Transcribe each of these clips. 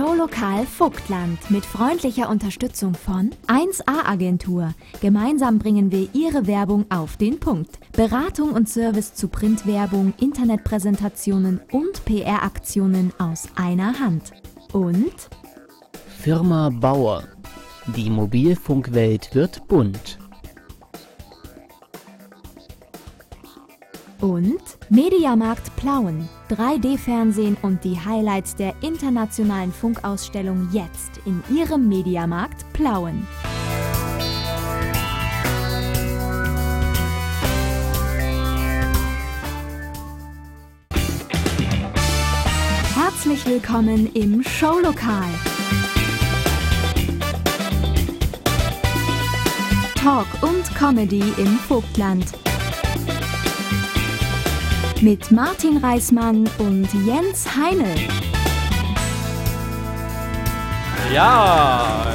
Showlokal Vogtland mit freundlicher Unterstützung von 1A Agentur. Gemeinsam bringen wir Ihre Werbung auf den Punkt. Beratung und Service zu Printwerbung, Internetpräsentationen und PR-Aktionen aus einer Hand. Und Firma Bauer. Die Mobilfunkwelt wird bunt. Und Mediamarkt Plauen. 3D-Fernsehen und die Highlights der internationalen Funkausstellung jetzt in Ihrem Mediamarkt Plauen. Herzlich willkommen im Showlokal. Talk und Comedy im Vogtland. Mit Martin Reismann und Jens Heinel. Ja.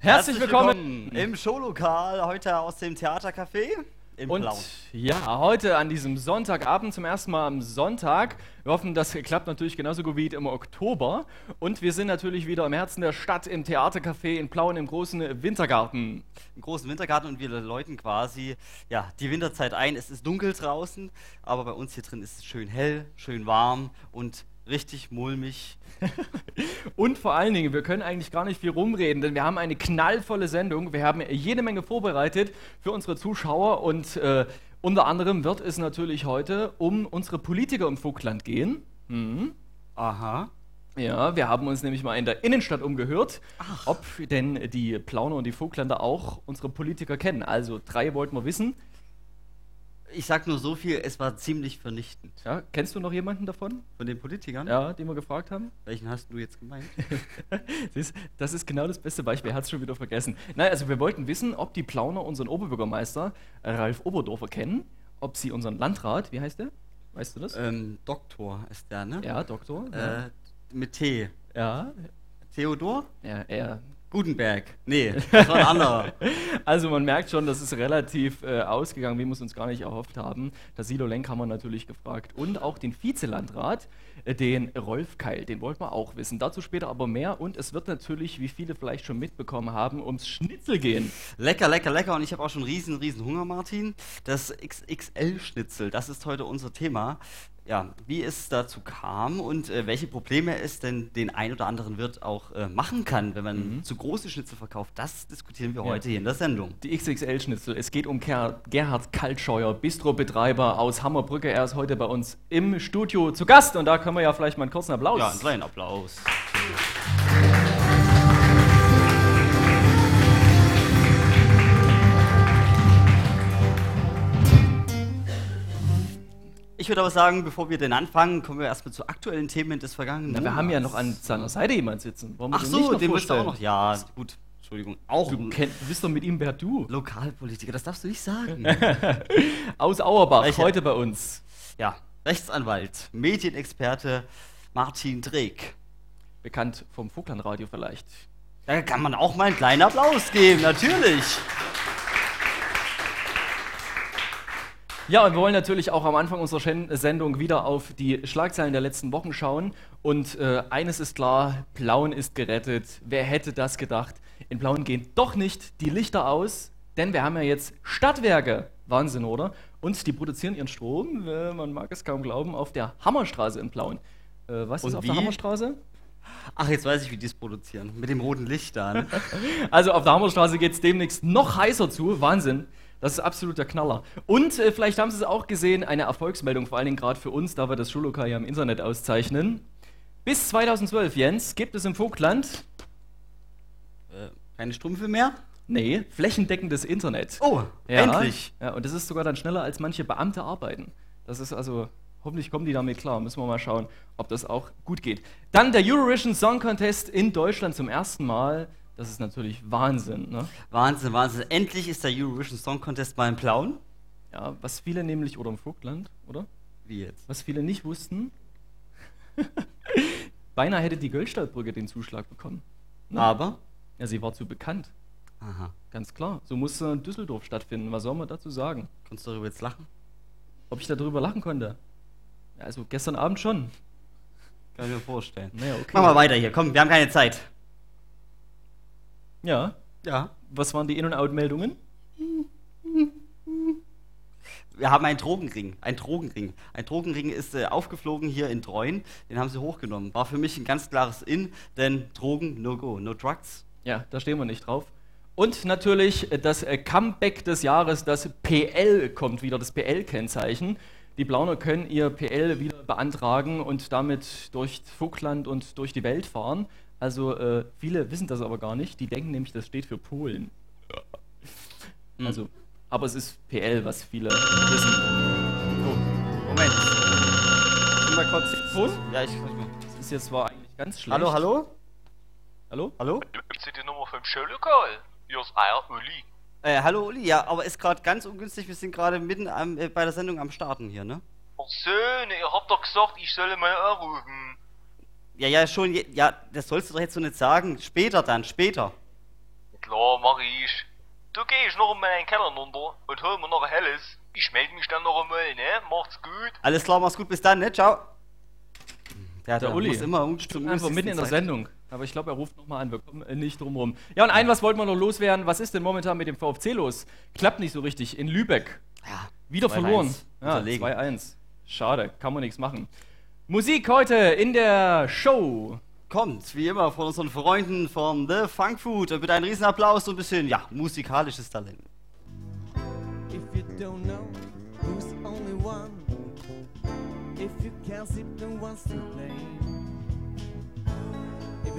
Herzlich willkommen. im Showlokal, heute aus dem Theatercafé im Und Blauen. ja, heute an diesem Sonntagabend zum ersten Mal am Sonntag. Wir hoffen, das klappt natürlich genauso gut wie im Oktober. Und wir sind natürlich wieder im Herzen der Stadt im Theatercafé in Plauen im großen Wintergarten. Im großen Wintergarten und wir läuten quasi ja, die Winterzeit ein. Es ist dunkel draußen, aber bei uns hier drin ist es schön hell, schön warm und richtig mulmig. Und vor allen Dingen, wir können eigentlich gar nicht viel rumreden, denn wir haben eine knallvolle Sendung. Wir haben jede Menge vorbereitet für unsere Zuschauer und äh, unter anderem wird es natürlich heute um unsere Politiker im Vogtland gehen. Mhm. Aha. Ja, wir haben uns nämlich mal in der Innenstadt umgehört, ob denn die Plauner und die Vogtländer auch unsere Politiker kennen. Also drei wollten wir wissen. Ich sag nur so viel, es war ziemlich vernichtend. Ja, kennst du noch jemanden davon? Von den Politikern? Ja, den wir gefragt haben? Welchen hast du jetzt gemeint? Siehst, das ist genau das beste Beispiel, er hat es schon wieder vergessen. Nein, also wir wollten wissen, ob die Plauner unseren Oberbürgermeister äh, Ralf Oberdorfer kennen, ob sie unseren Landrat, wie heißt der? Weißt du das? ähm, Doktor ist der, ne? ja, Doktor. Äh, mit T. ja, Theodor? ja, er. Gutenberg. Nee, das war ein anderer. Also man merkt schon, das ist relativ äh, ausgegangen, wie wir es uns gar nicht erhofft haben. Das Silo Lenk haben wir natürlich gefragt. Und auch den Vizelandrat, äh, den Rolf Keil, den wollten wir auch wissen. Dazu später aber mehr. Und es wird natürlich, wie viele vielleicht schon mitbekommen haben, ums Schnitzel gehen. Lecker, lecker, lecker. Und ich habe auch schon riesen, riesen Hunger, Martin. Das XXL-Schnitzel, das ist heute unser Thema. Ja, wie es dazu kam und äh, welche Probleme es denn den ein oder anderen Wirt auch äh, machen kann, wenn man zu große Schnitzel verkauft, das diskutieren wir Ja. heute hier in der Sendung. Die XXL-Schnitzel. Es geht um Ger Gerhard Kaltscheuer, Bistrobetreiber aus Hammerbbrücke. Er ist heute bei uns im Studio zu Gast. Und da können wir ja vielleicht mal einen kurzen Applaus. Ja, einen kleinen Applaus. Ich würde aber sagen, bevor wir denn anfangen, kommen wir erstmal zu aktuellen Themen des vergangenen Na, wir haben ja noch an seiner Seite jemand sitzen. Wollen wir Ach den so, den willst du auch noch. Ja, gut. Entschuldigung. Auch Du, kenn, du bist doch mit ihm per Du. Lokalpolitiker, das darfst du nicht sagen. Aus Auerbach, Welcher? heute bei uns. ja, Rechtsanwalt, Medienexperte Martin Dreck. Bekannt vom Vogtlandradio vielleicht. Da kann man auch mal einen kleinen Applaus geben, natürlich. Ja, und wir wollen natürlich auch am Anfang unserer Sendung wieder auf die Schlagzeilen der letzten Wochen schauen. Und äh, eines ist klar, Plauen ist gerettet. Wer hätte das gedacht? In Plauen gehen doch nicht die Lichter aus, denn wir haben ja jetzt Stadtwerke. Wahnsinn, oder? Und die produzieren ihren Strom, äh, man mag es kaum glauben, auf der Hammerstraße in Plauen. Äh, was ist Und auf der wie? Hammerstraße? Ach, jetzt weiß ich, wie die es produzieren. Mit dem roten Licht da. Ne? Also auf der Hammerstraße geht es demnächst noch heißer zu. Wahnsinn. Das ist absolut der Knaller. Und äh, vielleicht haben Sie es auch gesehen, eine Erfolgsmeldung, vor allen Dingen gerade für uns, da wir das Schullokal ja im Internet auszeichnen. Bis 2012, Jens, gibt es im Vogtland, äh, keine Strümpfe mehr? nee, flächendeckendes Internet. Oh, ja, endlich. Ja, und das ist sogar dann schneller, als manche Beamte arbeiten. Das ist also, hoffentlich kommen die damit klar. Müssen wir mal schauen, ob das auch gut geht. Dann der Eurovision Song Contest in Deutschland zum ersten Mal. Das ist natürlich Wahnsinn, ne? Wahnsinn, Wahnsinn. Endlich ist der Eurovision Song Contest mal in Plauen. Ja, was viele nämlich, oder im Vogtland, oder? Wie jetzt? Was viele nicht wussten, beinahe hätte die Göllstadtbrücke den Zuschlag bekommen. Aber, Ja, sie war zu bekannt. Aha. Ganz klar. So muss äh, in Düsseldorf stattfinden. Was soll man dazu sagen? Kannst du darüber jetzt lachen? Ob ich darüber lachen konnte? Ja, also gestern Abend schon. Kann ich mir vorstellen. Naja, okay. Machen wir weiter hier. Komm, wir haben keine Zeit. Ja. Ja. Was waren die In- und Out-Meldungen? Wir haben einen Drogenring. Ein Drogenring. Ein Drogenring ist äh, aufgeflogen hier in Treuen. Den haben sie hochgenommen. War für mich ein ganz klares In, denn Drogen, no go. No drugs. Ja, da stehen wir nicht drauf. Und natürlich äh, das äh, Comeback des Jahres, das PL kommt wieder, das PL-Kennzeichen. Die Blauner können ihr PL wieder beantragen und damit durch Vogtland und durch die Welt fahren. Also äh, viele wissen das aber gar nicht. Die denken nämlich, das steht für Polen. Hm. Also, aber es ist PL, was viele wissen. Oh, Moment. Sind wir kurz. Ton? Ja, ich. Das ist jetzt zwar eigentlich ganz schlecht. Hallo, hallo? Hallo? Hallo? Hier die Nummer vom Showlokal? Hier ist Eier Uli. Äh, hallo Uli, ja, aber ist gerade ganz ungünstig. Wir sind gerade mitten am, äh, bei der Sendung am Starten hier, ne? Ach so, ne, ihr habt doch gesagt, ich solle mal anrufen. Ja, ja, schon. Ja, das sollst du doch jetzt so nicht sagen. Später dann, später. Klar, mach ich. Du geh ich noch in meinen Keller runter und hol mir noch ein helles. Ich melde mich dann noch einmal, ne? Macht's gut. Alles klar, mach's gut, bis dann, ne? Ciao. Ja, Der Uli muss immer um, zum einfach mitten in der Zeit. Sendung. Aber ich glaube, er ruft nochmal an. Wir kommen äh, nicht drum rum. Ja, und ein, was wollten wir noch loswerden? Was ist denn momentan mit dem VfC los? Klappt nicht so richtig. In Lübeck. Ja, Wieder 2-1. verloren. Ja, Unterlegen. 2-1. Schade, kann man nichts machen. Musik heute in der Show. Kommt, wie immer, von unseren Freunden von The Funk Food. Und Bitte einen riesen Applaus und ein bisschen, ja, musikalisches Talent. If you don't know who's only one, if you can't sleep, then wants to play.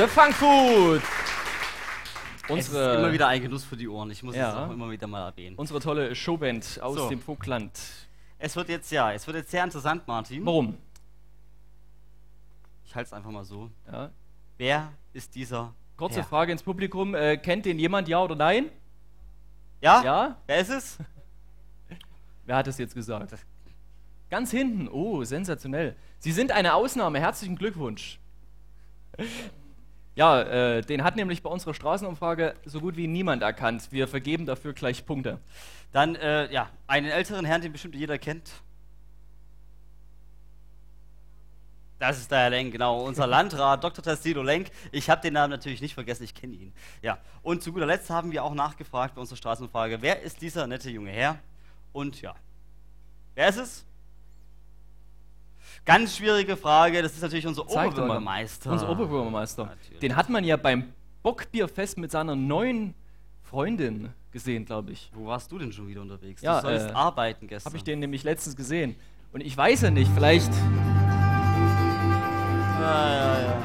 The Funk Food. Es ist Unsere, immer wieder ein Genuss für die Ohren. Ich muss Ja. es auch immer wieder mal erwähnen. unsere tolle Showband aus So. dem Vogtland. Es wird jetzt, ja, es wird jetzt sehr interessant, Martin. Warum? Ich halte es einfach mal so. Ja. Wer ist dieser? Kurze Herr? Frage ins Publikum. Äh, kennt den jemand, ja oder nein? Ja? Ja? Wer ist es? Wer hat es jetzt gesagt? Ganz hinten. Oh, sensationell. Sie sind eine Ausnahme. Herzlichen Glückwunsch. Ja, äh, den hat nämlich bei unserer Straßenumfrage so gut wie niemand erkannt. Wir vergeben dafür gleich Punkte. Dann, äh, ja, einen älteren Herrn, den bestimmt jeder kennt. Das ist der Herr Lenk, genau. Unser Landrat, Dr. Tassilo Lenk. Ich habe den Namen natürlich nicht vergessen, ich kenne ihn. Ja. Und zu guter Letzt haben wir auch nachgefragt bei unserer Straßenumfrage, wer ist dieser nette junge Herr? Und ja, wer ist es? Ganz schwierige Frage, das ist natürlich unser Zeig doch mal. Oberbürgermeister. Unser Oberbürgermeister. Natürlich. Den hat man ja beim Bockbierfest mit seiner neuen Freundin gesehen, glaube ich. Wo warst du denn schon wieder unterwegs? Ja, du sollst äh, arbeiten gestern. Habe ich den nämlich letztens gesehen. Und ich weiß ja nicht, vielleicht. Ja, ja, ja.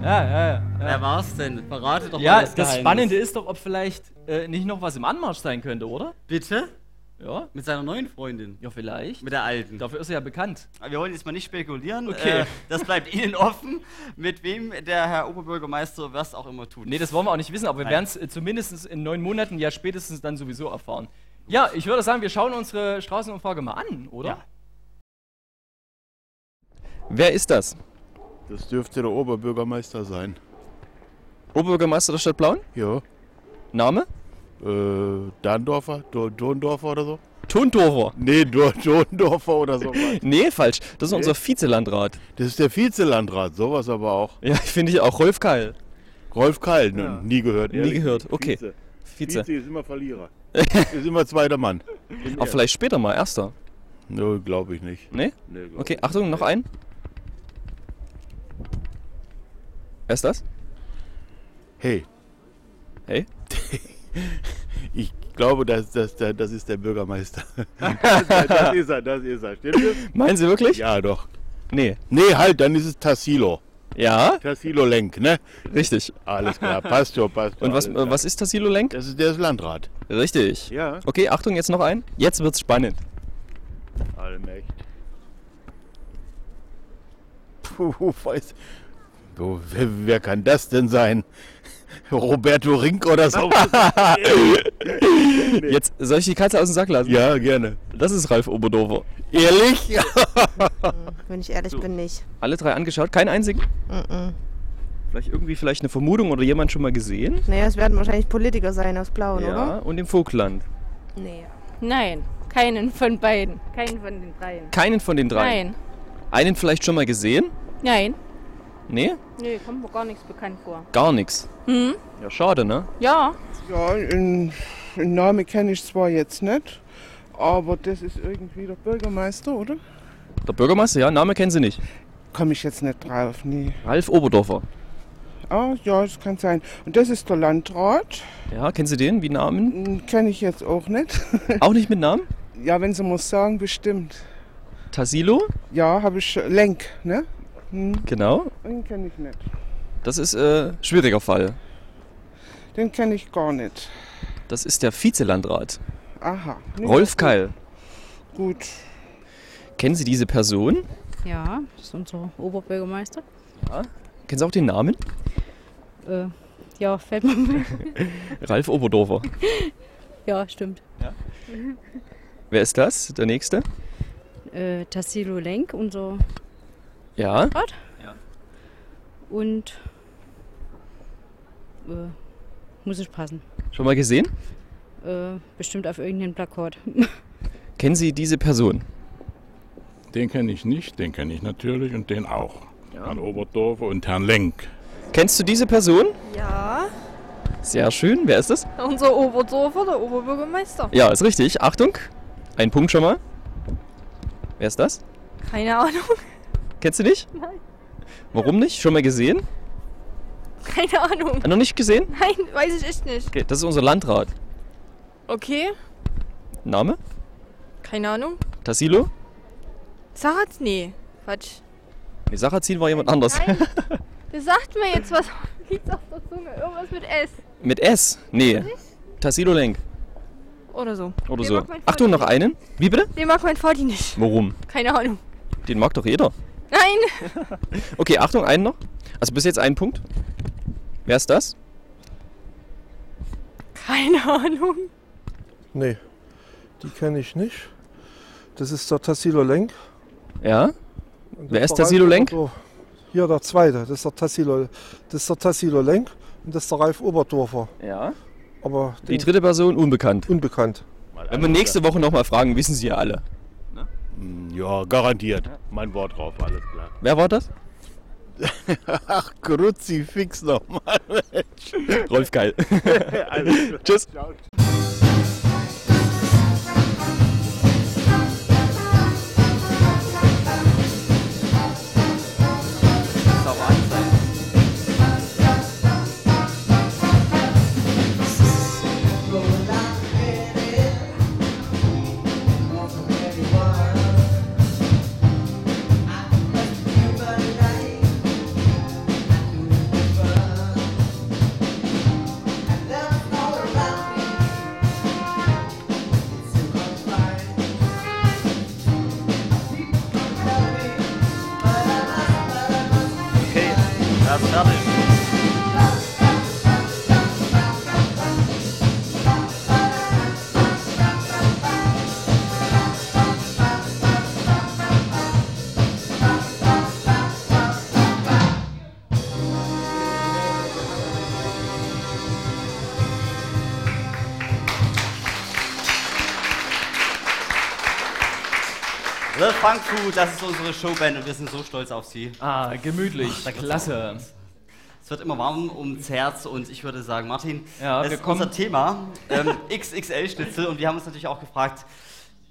Ja, ja, ja. Wer war's denn? Verrate doch Ja, mal das, das Geheimnis. Spannende ist doch, ob vielleicht äh, nicht noch was im Anmarsch sein könnte, oder? Bitte? Ja. Mit seiner neuen Freundin. Ja, vielleicht. Mit der alten. Dafür ist er ja bekannt. Aber Wir wollen jetzt mal nicht spekulieren. Okay. Äh, das bleibt Ihnen offen, mit wem der Herr Oberbürgermeister was auch immer tut. Nee, das wollen wir auch nicht wissen, aber wir werden es äh, zumindest in neun Monaten, ja spätestens dann sowieso erfahren. Ja, ich würde sagen, wir schauen unsere Straßenumfrage mal an, oder? Ja. Wer ist das? Das dürfte der Oberbürgermeister sein. Oberbürgermeister der Stadt Blauen? Ja. Name? Äh, Dandorfer? Do Dondorfer oder so? Tondorfer. Nee, Do Dondorfer oder so. Nee, falsch. Das ist unser Vizelandrat. Das ist der Vizelandrat, sowas aber auch. Ja, finde ich auch. Rolf Keil. Rolf Keil, ne, nie gehört. Nie ehrlich gehört, nicht. okay. Vize. Vize. Vize ist immer Verlierer. ist immer zweiter Mann. Aber vielleicht später mal, erster. Nö, glaube ich nicht. Nee? Nee, Okay, ich Achtung, noch ein. Wer ist das? Hey, Hey? Ich glaube, das, das, das, ist der Bürgermeister. das ist er, das ist er. Stimmt das? Meinen Sie wirklich? Ja, doch. Nee. Nee, halt, dann ist es Tassilo. Ja, Tassilo Lenk, ne? richtig. Alles klar, passt schon, passt schon. Und was, was ist Tassilo Lenk? Das ist der ist Landrat. Richtig. Ja. Okay, Achtung, jetzt noch ein. Jetzt wird's spannend. Allmächt. Puh, weiß. Wo, wer, wer kann das denn sein? Roberto Rink oder so? Jetzt soll ich die Katze aus dem Sack lassen? ja, gerne. Das ist Ralf Oberdorfer. Ehrlich? Wenn ich ehrlich bin, nicht. Alle drei angeschaut, keinen einzigen? Mm Vielleicht irgendwie vielleicht eine Vermutung oder jemand schon mal gesehen? Naja, es werden wahrscheinlich Politiker sein aus Blauen, ja, oder? und im Vogtland. Nee. Nein, keinen von beiden. Keinen von den dreien. Keinen von den drei. Nein. Einen vielleicht schon mal gesehen? Nein. Nee, Nee, kommt mir gar nichts bekannt vor. gar nichts. Hm? Ja, schade, ne? Ja. Ja, einen Namen kenne ich zwar jetzt nicht, aber das ist irgendwie der Bürgermeister, oder? Der Bürgermeister, ja, Name kennen Sie nicht. Komme ich jetzt nicht drauf, nee. Ralf Oberdorfer. Ah, ja, das kann sein. Und das ist der Landrat, Ja, kennen Sie den? Wie Namen? kenne ich jetzt auch nicht. Auch nicht mit Namen? ja, wenn Sie muss sagen, bestimmt. Tassilo? Ja, habe ich schon- Lenk, ne? Hm, Genau. den kenne ich nicht. Das ist äh, schwieriger Fall. Den kenne ich gar nicht. Das ist der Vizelandrat. Aha. Nee, Rolf Keil. Gut. Kennen Sie diese Person? Ja, das ist unser Oberbürgermeister. Kennen Sie auch den Namen? Äh, ja, fällt mir mal. Ralf Oberdorfer. Ja, stimmt. Wer ist das? Der nächste? Äh, Tassilo Lenk, unser Ja. Rat. Und äh, muss ich passen. Schon mal gesehen? Äh, bestimmt auf irgendeinem Plakat. Kennen Sie diese Person? Den kenne ich nicht, den kenne ich natürlich und den auch. Herrn Oberdorfer und Herrn Lenk. Kennst du diese Person? Ja, Sehr schön. Wer ist das? unser Oberdorfer, der Oberbürgermeister. Ja, ist richtig. Achtung. Ein Punkt schon mal. Wer ist das? Keine Ahnung, Kennst du nicht? Nein. Warum nicht? Schon mal gesehen? keine Ahnung. Ah, noch nicht gesehen? Nein, weiß ich echt nicht. Okay, das ist unser Landrat. Okay, Name? keine Ahnung. Tassilo? Sarat? Nee, Quatsch. Nee, Sarrazin war jemand anders. Nein, der sagt mir jetzt was. Liegt auf der Zunge. Irgendwas mit S. Mit S? Nee. Tassilo Lenk. Oder so. Oder Den so. mag mein Achtung, noch Vati einen. Wie bitte? Den mag mein Vati nicht. Warum? Keine Ahnung. Den mag doch jeder. Nein! Okay, Achtung, einen noch. Also bis jetzt ein Punkt. Wer ist das? Keine Ahnung. Nee, die kenne ich nicht. Das ist der Tassilo Lenk. Ja? Wer ist der Tassilo Lenk? Hier der zweite, das ist der Tassilo, das ist der Tassilo Lenk und das ist der Ralf Oberdorfer. Ja. Aber Die dritte Person unbekannt. unbekannt. Wenn wir nächste Woche nochmal fragen, wissen Sie ja alle. Hm, Ja, garantiert. Mein Wort drauf, alles klar. Wer war das? Ach, Kruzifix nochmal. Rolf Geil. Tschüss. Ciao. The Funk Crew, das ist unsere Showband und wir sind so stolz auf sie. Ah, gemütlich. da gibt's Klasse. Es wird immer warm ums Herz und ich würde sagen, Martin, Ja, das wir ist kommen- unser Thema, ähm, XXL-Schnitzel. Und wir haben uns natürlich auch gefragt,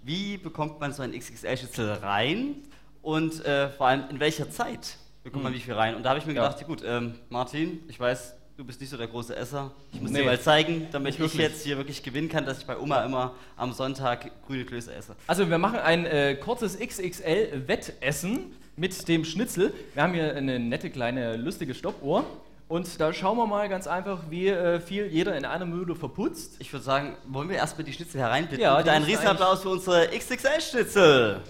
wie bekommt man so ein XXL-Schnitzel rein und äh, vor allem in welcher Zeit bekommt man Mhm. wie viel rein? Und da habe ich mir Ja. gedacht, gut, ähm, Martin, ich weiß, du bist nicht so der große Esser. Ich muss Nee. dir mal zeigen, damit ich wirklich. jetzt hier wirklich gewinnen kann, dass ich bei Oma immer am Sonntag grüne Klöße esse. Also wir machen ein äh, kurzes XXL-Wettessen. mit dem Schnitzel. Wir haben hier eine nette kleine lustige Stoppuhr. Und da schauen wir mal ganz einfach, wie äh, viel jeder in einer Minute verputzt. Ich würde sagen, wollen wir erstmal die Schnitzel hereinbitten? Ja, die einen Riesenapplaus für unsere XXL-Schnitzel.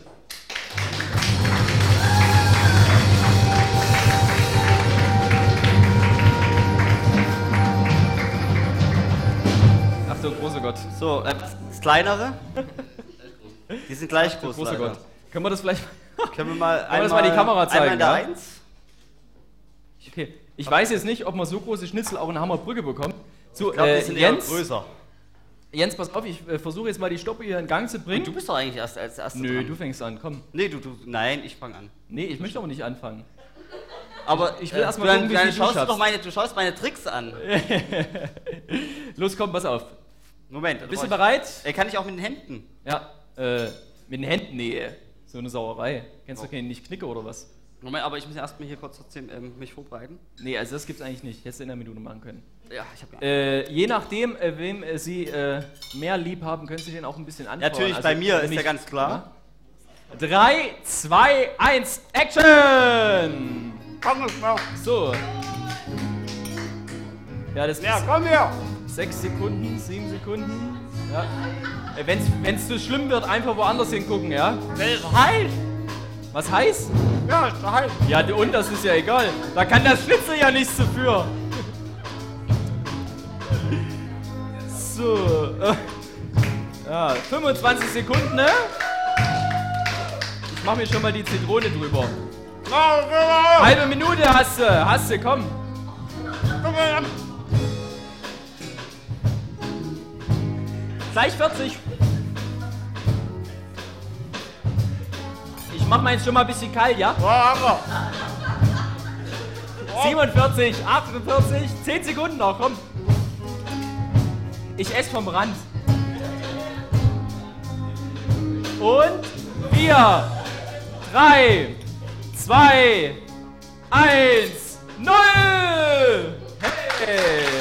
Ach so, großer Gott. So, äh, das kleinere? Die sind gleich groß. großer leider. Gott. Können wir das vielleicht Können wir mal Können wir das mal die Kamera zeigen? Einmal in der ja? Eins. Okay. Ich weiß jetzt nicht, ob man so große Schnitzel auch in Hammerbrücke bekommt. So, Ich glaub, die äh, Jens, größer. Jens, pass auf, ich äh, versuche jetzt mal die Stoppuhr hier in Gang zu bringen. Und du bist doch eigentlich erst als erster Nö, dran. du fängst an, komm. Nee, du, du, nein, ich fange an. Nee, ich möchte aber nicht anfangen. Aber ich will äh, erst mal du, gucken, wie du schaust du meine, du schaust meine Tricks an. Los, komm, pass auf. Moment. Bist du brauch ich- bereit? Äh, kann ich auch mit den Händen? Ja, äh, mit den Händen, nee, so eine Sauerei. Kennst du keinen nicht Knicke oder was? Moment, aber ich muss erstmal hier kurz trotzdem ähm, mich vorbereiten. Nee, also das gibt's eigentlich nicht. Hättest du in einer Minute machen können. Ja, ich hab Äh, je nachdem, äh, wem äh, Sie äh, mehr lieb haben, können Sie den auch ein bisschen anfeuern. Natürlich, Also, bei mir ist ja ganz klar. 3, 2, 1, Action! Komm, komm. So. Ja, das Ja, komm her! 6 Sekunden, 7 Sekunden. Ja. Wenn's, wenn's zu schlimm wird, einfach woanders hingucken, ja? Heiß! Was heiß? Ja, ist doch heiß. Ja, und das ist ja egal. Da kann das Schnitzel ja nichts dafür. So. äh, Ja, 25 Sekunden, ne? Ich mach mir schon mal die Zitrone drüber. Halbe Minute hast du, hast du, komm. Gleich 40. Ich mach meins schon mal ein bisschen kalt, ja? 47, 48, 10 Sekunden noch, komm. Ich esse vom Rand. Und 4, 3, 2, 1, 0! Hey!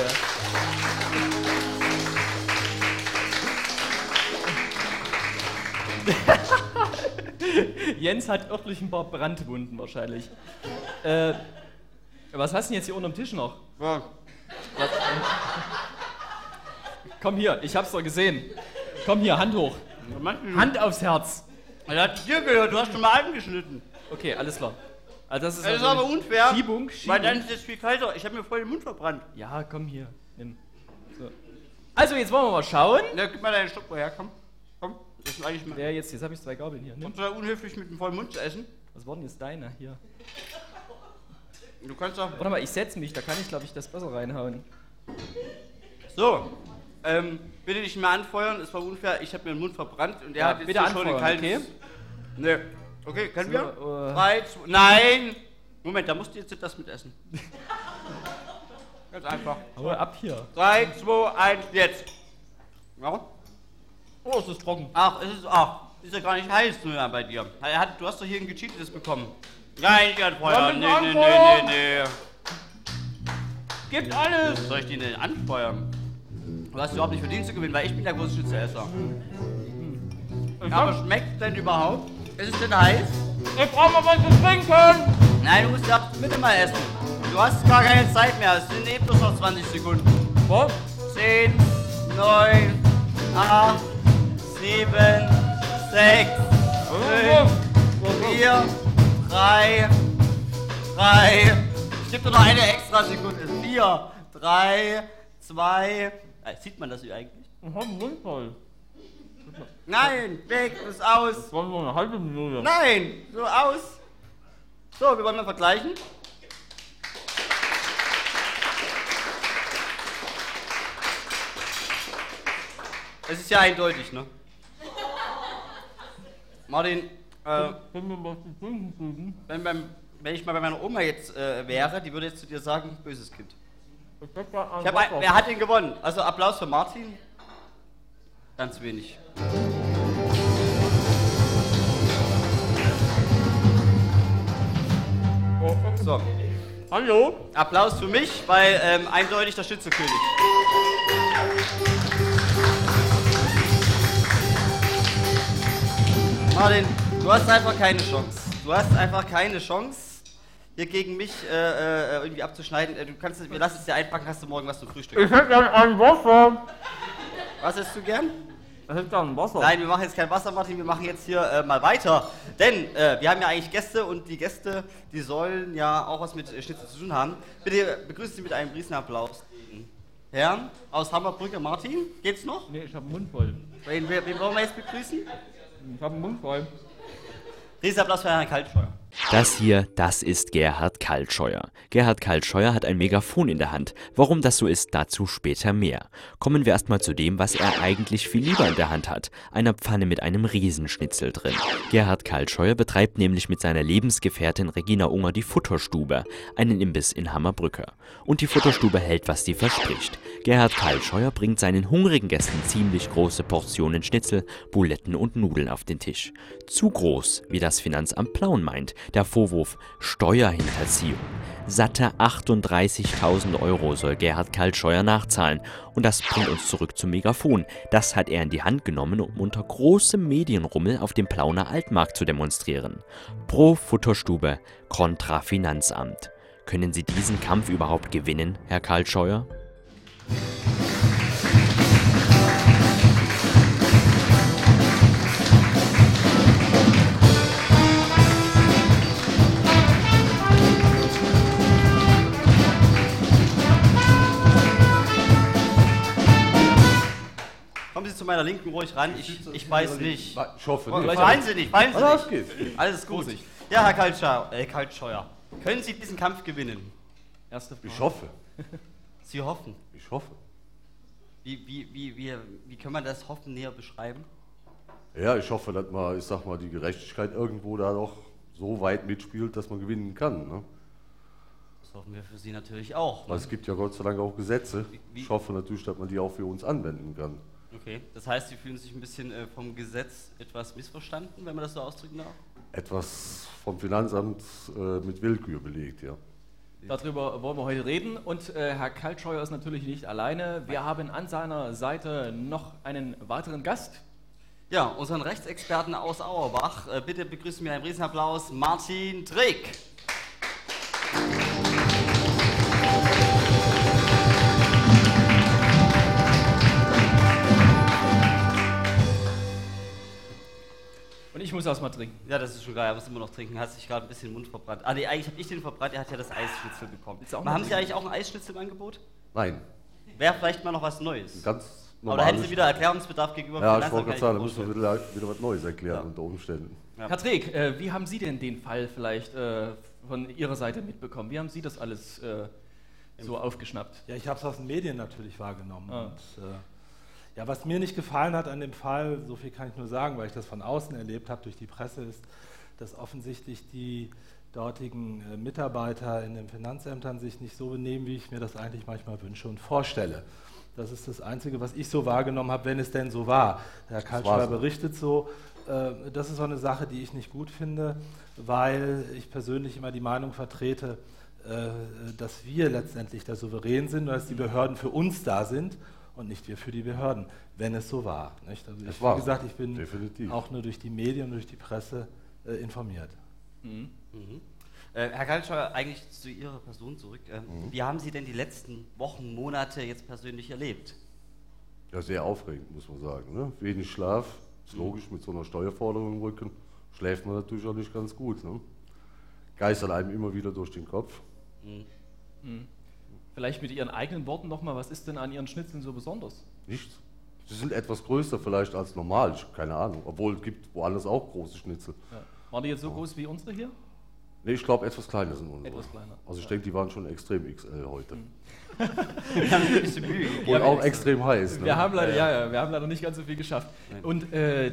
Jens hat örtlich ein paar Brandwunden wahrscheinlich. Äh, was hast du denn jetzt hier unterm Tisch noch? Was? Komm hier, ich hab's doch gesehen. Komm hier, Hand hoch. Hand aufs Herz. Er hat dir gehört, du hast schon mal angeschnitten. Okay, alles klar. Also das ist, Das ist natürlich aber unfair. Schiebung, Schiebung. Weil dann ist es viel kalter. Ich habe mir voll den Mund verbrannt. Ja, komm hier, nimm. So. Also jetzt wollen wir mal schauen. Ja, gib mal deinen Stock her, komm. Das ist eigentlich mal. Wer jetzt? Jetzt habe ich zwei Gabeln hier. Nimm. Und so unhöflich mit dem vollen Mund zu essen. Was war denn jetzt deiner hier? Du kannst doch. Warte mal, ich setze mich, da kann ich glaube ich das besser reinhauen. So, ähm, bitte nicht mehr anfeuern, es war unfair. Ich habe mir den Mund verbrannt und er Ja, hat jetzt bitte hier schon den anfeuern, kalten. okay? Nee. Okay, können wir? So, äh. Drei, zwei, nein! Moment, da musst du jetzt das mitessen. Ganz einfach. Hau ab hier. 3, 2, 1, jetzt. Warum? Oh, es ist trocken. Ach, es ist, ach, ist ja gar nicht heiß nur bei dir. Hat, du hast doch hier ein gecheatetes bekommen. Nein, nicht anfeuern. Ja, Nee, nee, anfeuern. nee, nee, Gibt nee. alles! Was soll ich den denn anfeuern? Du hast überhaupt nicht verdient zu gewinnen, weil ich bin der große Schnitzelesser. Aber schmeckt denn überhaupt? Ist es denn heiß? Ich brauche mal was zu trinken! Nein, du musst ja bitte mal essen. Du hast gar keine Zeit mehr. Es sind eh bloß noch 20 Sekunden. Was? 10, 9, 8, 7, 6, 5, 4, 3, 3. Ich gebe noch eine extra Sekunde. 4, 3, 2. Äh, sieht man das hier eigentlich? Ich hab einen Mund voll. Nein, weg, ist aus. Das war nur eine halbe Minute. Nein, so aus. So, wir wollen mal vergleichen. Es ist ja eindeutig, ne? Martin, äh, zu trinken kriegen? wenn, beim, wenn ich mal bei meiner Oma jetzt äh, wäre, die würde jetzt zu dir sagen, böses Kind. Ich hab ein, wer hat ihn gewonnen? Also Applaus für Martin. Ganz wenig. So. Hallo? Applaus für mich, weil ähm, eindeutig der Schützekönig. Martin, du hast einfach keine Chance. Du hast einfach keine Chance, hier gegen mich äh, äh, irgendwie abzuschneiden. Äh, Du kannst, wir lassen es dir einpacken, hast du morgen was zum Frühstück. Ich hätte gern ein Wasser. Was hättest du gern? Ich hätte gern Wasser. Nein, wir machen jetzt kein Wasser, Martin, wir machen jetzt hier äh, mal weiter. Denn äh, wir haben ja eigentlich Gäste und die Gäste, die sollen ja auch was mit Schnitzel zu tun haben. Bitte begrüßen Sie mit einem Riesenapplaus Herrn aus Hammerbrücke, Martin. Geht's noch? Nee, ich habe einen Mund voll. Wen, wen, wen wollen wir jetzt begrüßen? Ich habe einen Mund voll. Riesenapplaus für Herrn Kaltscheuer. Das hier, das ist Gerhard Kaltscheuer. Gerhard Kaltscheuer hat ein Megafon in der Hand. Warum das so ist, dazu später mehr. Kommen wir erstmal zu dem, was er eigentlich viel lieber in der Hand hat. Einer Pfanne mit einem Riesenschnitzel drin. Gerhard Kaltscheuer betreibt nämlich mit seiner Lebensgefährtin Regina Unger die Futterstube, einen Imbiss in Hammerbrücke. Und die Futterstube hält, was sie verspricht. Gerhard Kaltscheuer bringt seinen hungrigen Gästen ziemlich große Portionen Schnitzel, Buletten und Nudeln auf den Tisch. Zu groß, wie das Finanzamt Plauen meint. Der Vorwurf Steuerhinterziehung. Satte 38.000 Euro soll Gerhard Kaltscheuer nachzahlen. Und das bringt uns zurück zum Megafon. Das hat er in die Hand genommen, um unter großem Medienrummel auf dem Plauner Altmarkt zu demonstrieren. Pro Futterstube, kontra Finanzamt. Können Sie diesen Kampf überhaupt gewinnen, Herr Kaltscheuer? Meiner Linken ruhig ran. Ich, ich weiß nicht. Ich hoffe nicht. Fallen Sie nicht, fallen Sie nicht. Alles ist gut. Ja, Herr Kaltscheuer, äh, Kaltscheuer. Können Sie diesen Kampf gewinnen? Erste Frage. Ich hoffe. Sie hoffen. Ich hoffe. Wie, wie, wie, wie, wie kann man das Hoffen näher beschreiben? Ja, ich hoffe, dass man, ich sag mal, die Gerechtigkeit irgendwo da doch so weit mitspielt, dass man gewinnen kann. Ne? Das hoffen wir für Sie natürlich auch. Weil es gibt ja Gott sei Dank auch Gesetze. wie- Ich hoffe natürlich, dass man die auch für uns anwenden kann. Okay, das heißt, Sie fühlen sich ein bisschen äh, vom Gesetz etwas missverstanden, wenn man das so ausdrücken darf? Etwas vom Finanzamt äh, mit Willkür belegt, ja. Darüber wollen wir heute reden. Und äh, Herr Kaltscheuer ist natürlich nicht alleine. Wir haben an seiner Seite noch einen weiteren Gast. Ja, unseren Rechtsexperten aus Auerbach. Äh, bitte begrüßen wir einen Riesenapplaus Martin Trick. Ich muss erstmal trinken. Ja, das ist schon geil, er muss immer noch trinken. Hat sich gerade ein bisschen den Mund verbrannt. Ah, nee, eigentlich habe ich den verbrannt, er hat ja das Eisschnitzel bekommen. Aber haben Sie eigentlich auch ein Eisschnitzel im Angebot? Nein. Wäre vielleicht mal noch was Neues. Ganz Aber da hätten Sie wieder Erklärungsbedarf gegenüber Ja, ich wollte gerade sagen, da müssen wir wieder, wieder was Neues erklären unter Umständen. Herr Treek, äh, wie haben Sie denn den Fall vielleicht äh, von Ihrer Seite mitbekommen? Wie haben Sie das alles äh, so aufgeschnappt? Ja, ich habe es aus den Medien natürlich wahrgenommen. Ah. Und, äh, ja, was mir nicht gefallen hat an dem Fall, so viel kann ich nur sagen, weil ich das von außen erlebt habe durch die Presse, ist, dass offensichtlich die dortigen äh, Mitarbeiter in den Finanzämtern sich nicht so benehmen, wie ich mir das eigentlich manchmal wünsche und vorstelle. Das ist das Einzige, was ich so wahrgenommen habe, wenn es denn so war. Herr Kaltschreiber so. berichtet so. Äh, das ist so eine Sache, die ich nicht gut finde, weil ich persönlich immer die Meinung vertrete, äh, dass wir letztendlich der Souverän sind und dass die Behörden für uns da sind und nicht wir für die Behörden, wenn es so war. Nicht? Also Es ich, war wie gesagt, ich bin Definitiv. auch nur durch die Medien und durch die Presse äh, informiert. Mhm. Äh, Herr Kaltscheuer, eigentlich zu Ihrer Person zurück. Ähm, Mhm. Wie haben Sie denn die letzten Wochen, Monate jetzt persönlich erlebt? Ja, sehr aufregend, muss man sagen. Ne? Wenig Schlaf, ist logisch, mit so einer Steuerforderung im Rücken schläft man natürlich auch nicht ganz gut. Ne? Geistert einem immer wieder durch den Kopf. Mhm. Vielleicht mit Ihren eigenen Worten nochmal, was ist denn an Ihren Schnitzeln so besonders? Nichts. Sie sind etwas größer vielleicht als normal, ich keine Ahnung. Obwohl es gibt woanders auch große Schnitzel. Ja. Waren die jetzt so groß wie unsere hier? Nee, ich glaube etwas kleiner sind unsere. Etwas kleiner. Also ich denke, die waren schon extrem XL heute. Wir haben ein bisschen Mühe. Und auch extrem heiß. Ne? Wir haben leider, Ja, ja, ja. ja, wir haben leider nicht ganz so viel geschafft. Nein. Und äh,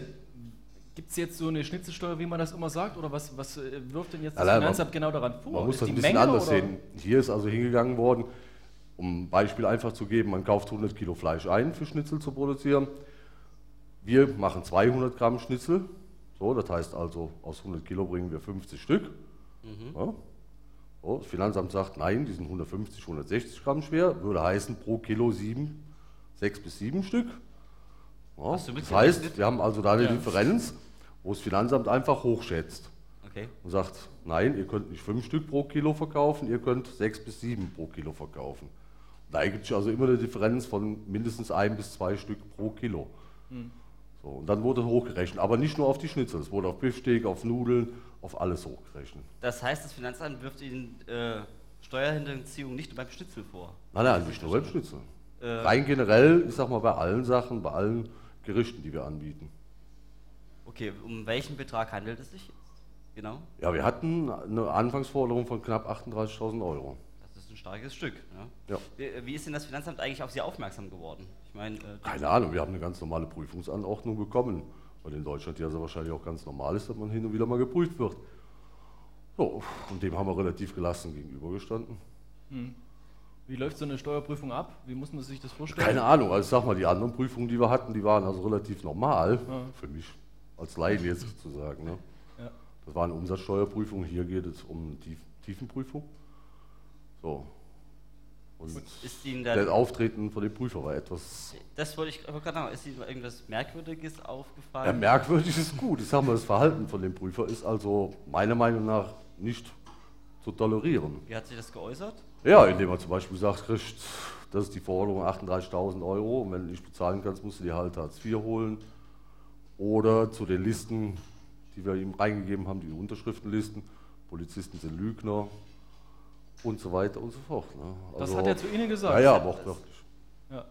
gibt es jetzt so eine Schnitzelsteuer, wie man das immer sagt? Oder was, was äh, wirft denn jetzt das Allein, Finanzamt genau daran vor? Man muss Ist das ein bisschen Menge anders oder? sehen. Hier ist also hingegangen worden, um ein Beispiel einfach zu geben, man kauft 100 Kilo Fleisch ein, für Schnitzel zu produzieren. Wir machen 200 Gramm Schnitzel. So, das heißt also, aus 100 Kilo bringen wir 50 Stück. Mhm. Ja. So, das Finanzamt sagt, nein, die sind 150, 160 Gramm schwer. Würde heißen, pro Kilo 7, 6 bis 7 Stück. Ja, das heißt, wir haben also da eine Ja. Differenz, wo das Finanzamt einfach hochschätzt. Okay. und sagt, nein, ihr könnt nicht fünf Stück pro Kilo verkaufen, ihr könnt sechs bis sieben pro Kilo verkaufen. Da ergibt sich also immer eine Differenz von mindestens ein bis zwei Stück pro Kilo. Hm. So, und dann wurde hochgerechnet, aber nicht nur auf die Schnitzel, es wurde auf Beefsteak, auf Nudeln, auf alles hochgerechnet. Das heißt, das Finanzamt wirft Ihnen äh, Steuerhinterziehung nicht beim Schnitzel vor. Nein, nein, nicht nur beim Schnitzel. Äh, Rein generell, ich sag mal, bei allen Sachen, bei allen Gerichten, die wir anbieten. Okay, um welchen Betrag handelt es sich? Genau. Ja, wir hatten eine Anfangsforderung von knapp 38.000 Euro. Ein starkes Stück. Ja. Ja. Wie, wie ist denn das Finanzamt eigentlich auf Sie aufmerksam geworden? Ich meine, äh, Keine Ahnung, wir haben eine ganz normale Prüfungsanordnung bekommen, weil in Deutschland ja so wahrscheinlich auch ganz normal ist, dass man hin und wieder mal geprüft wird. So, und dem haben wir relativ gelassen gegenübergestanden. Hm. Wie läuft so eine Steuerprüfung ab? Wie muss man sich das vorstellen? Keine Ahnung, also ich sag mal, die anderen Prüfungen, die wir hatten, die waren also relativ normal, Ja. für mich als Laien jetzt sozusagen. Ne? Ja. Das war eine Umsatzsteuerprüfung, hier geht es um Tief Tiefenprüfung. So. Und ist Ihnen dann- das Auftreten von dem Prüfer war etwas das wollte ich aber gerade noch. Ist Ihnen irgendwas Merkwürdiges aufgefallen? Ja, merkwürdig ist gut. Ich sag mal, das Verhalten von dem Prüfer ist also meiner Meinung nach nicht zu tolerieren. Wie hat sich das geäußert? Ja, indem er zum Beispiel sagt, kriegt, das ist die Forderung 38.000 Euro und wenn du nicht bezahlen kannst, musst du dir halt Hartz IV holen. Oder zu den Listen, die wir ihm reingegeben haben, die Unterschriftenlisten, Polizisten sind Lügner und so weiter und so fort. Ne? Das hat er zu Ihnen gesagt? Ja, ja, Das- wortwörtlich. Ja.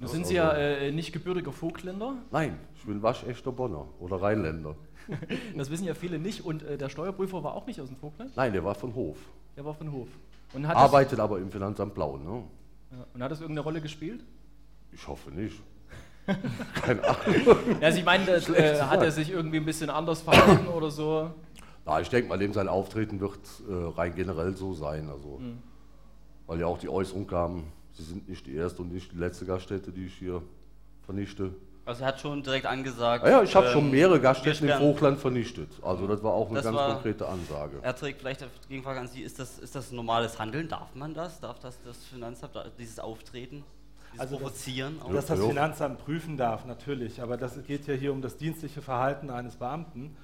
Nun sind ist Sie ja also- äh, nicht gebürtiger Vogtländer. Nein, ich bin waschechter Bonner oder Rheinländer. Das wissen ja viele nicht. Und äh, der Steuerprüfer war auch nicht aus dem Vogtland? Nein, der war von Hof. Der war von Hof. Und Arbeitet aber im Finanzamt Blau, ne? Ja, und hat das irgendeine Rolle gespielt? Ich hoffe nicht. Keine Ahnung. Ja, also ich meine, das, äh, hat er sich irgendwie ein bisschen anders verhalten oder so? Na, ich denke mal, dem sein Auftreten wird äh, rein generell so sein. Also, Mhm. Weil ja auch die Äußerung kam, Sie sind nicht die erste und nicht die letzte Gaststätte, die ich hier vernichte. Also er hat schon direkt angesagt. Ja, ja ich habe ähm, schon mehrere Gaststätten im Hochland vernichtet. Also das war auch eine Das ganz war- konkrete Ansage. Er trägt vielleicht eine Gegenfrage an Sie, ist das, ist das normales Handeln? Darf man das? Darf das das Finanzamt, dieses Auftreten, dieses Also Provozieren? Das, dass das Finanzamt prüfen darf, natürlich. Aber das geht ja hier um das dienstliche Verhalten eines Beamten.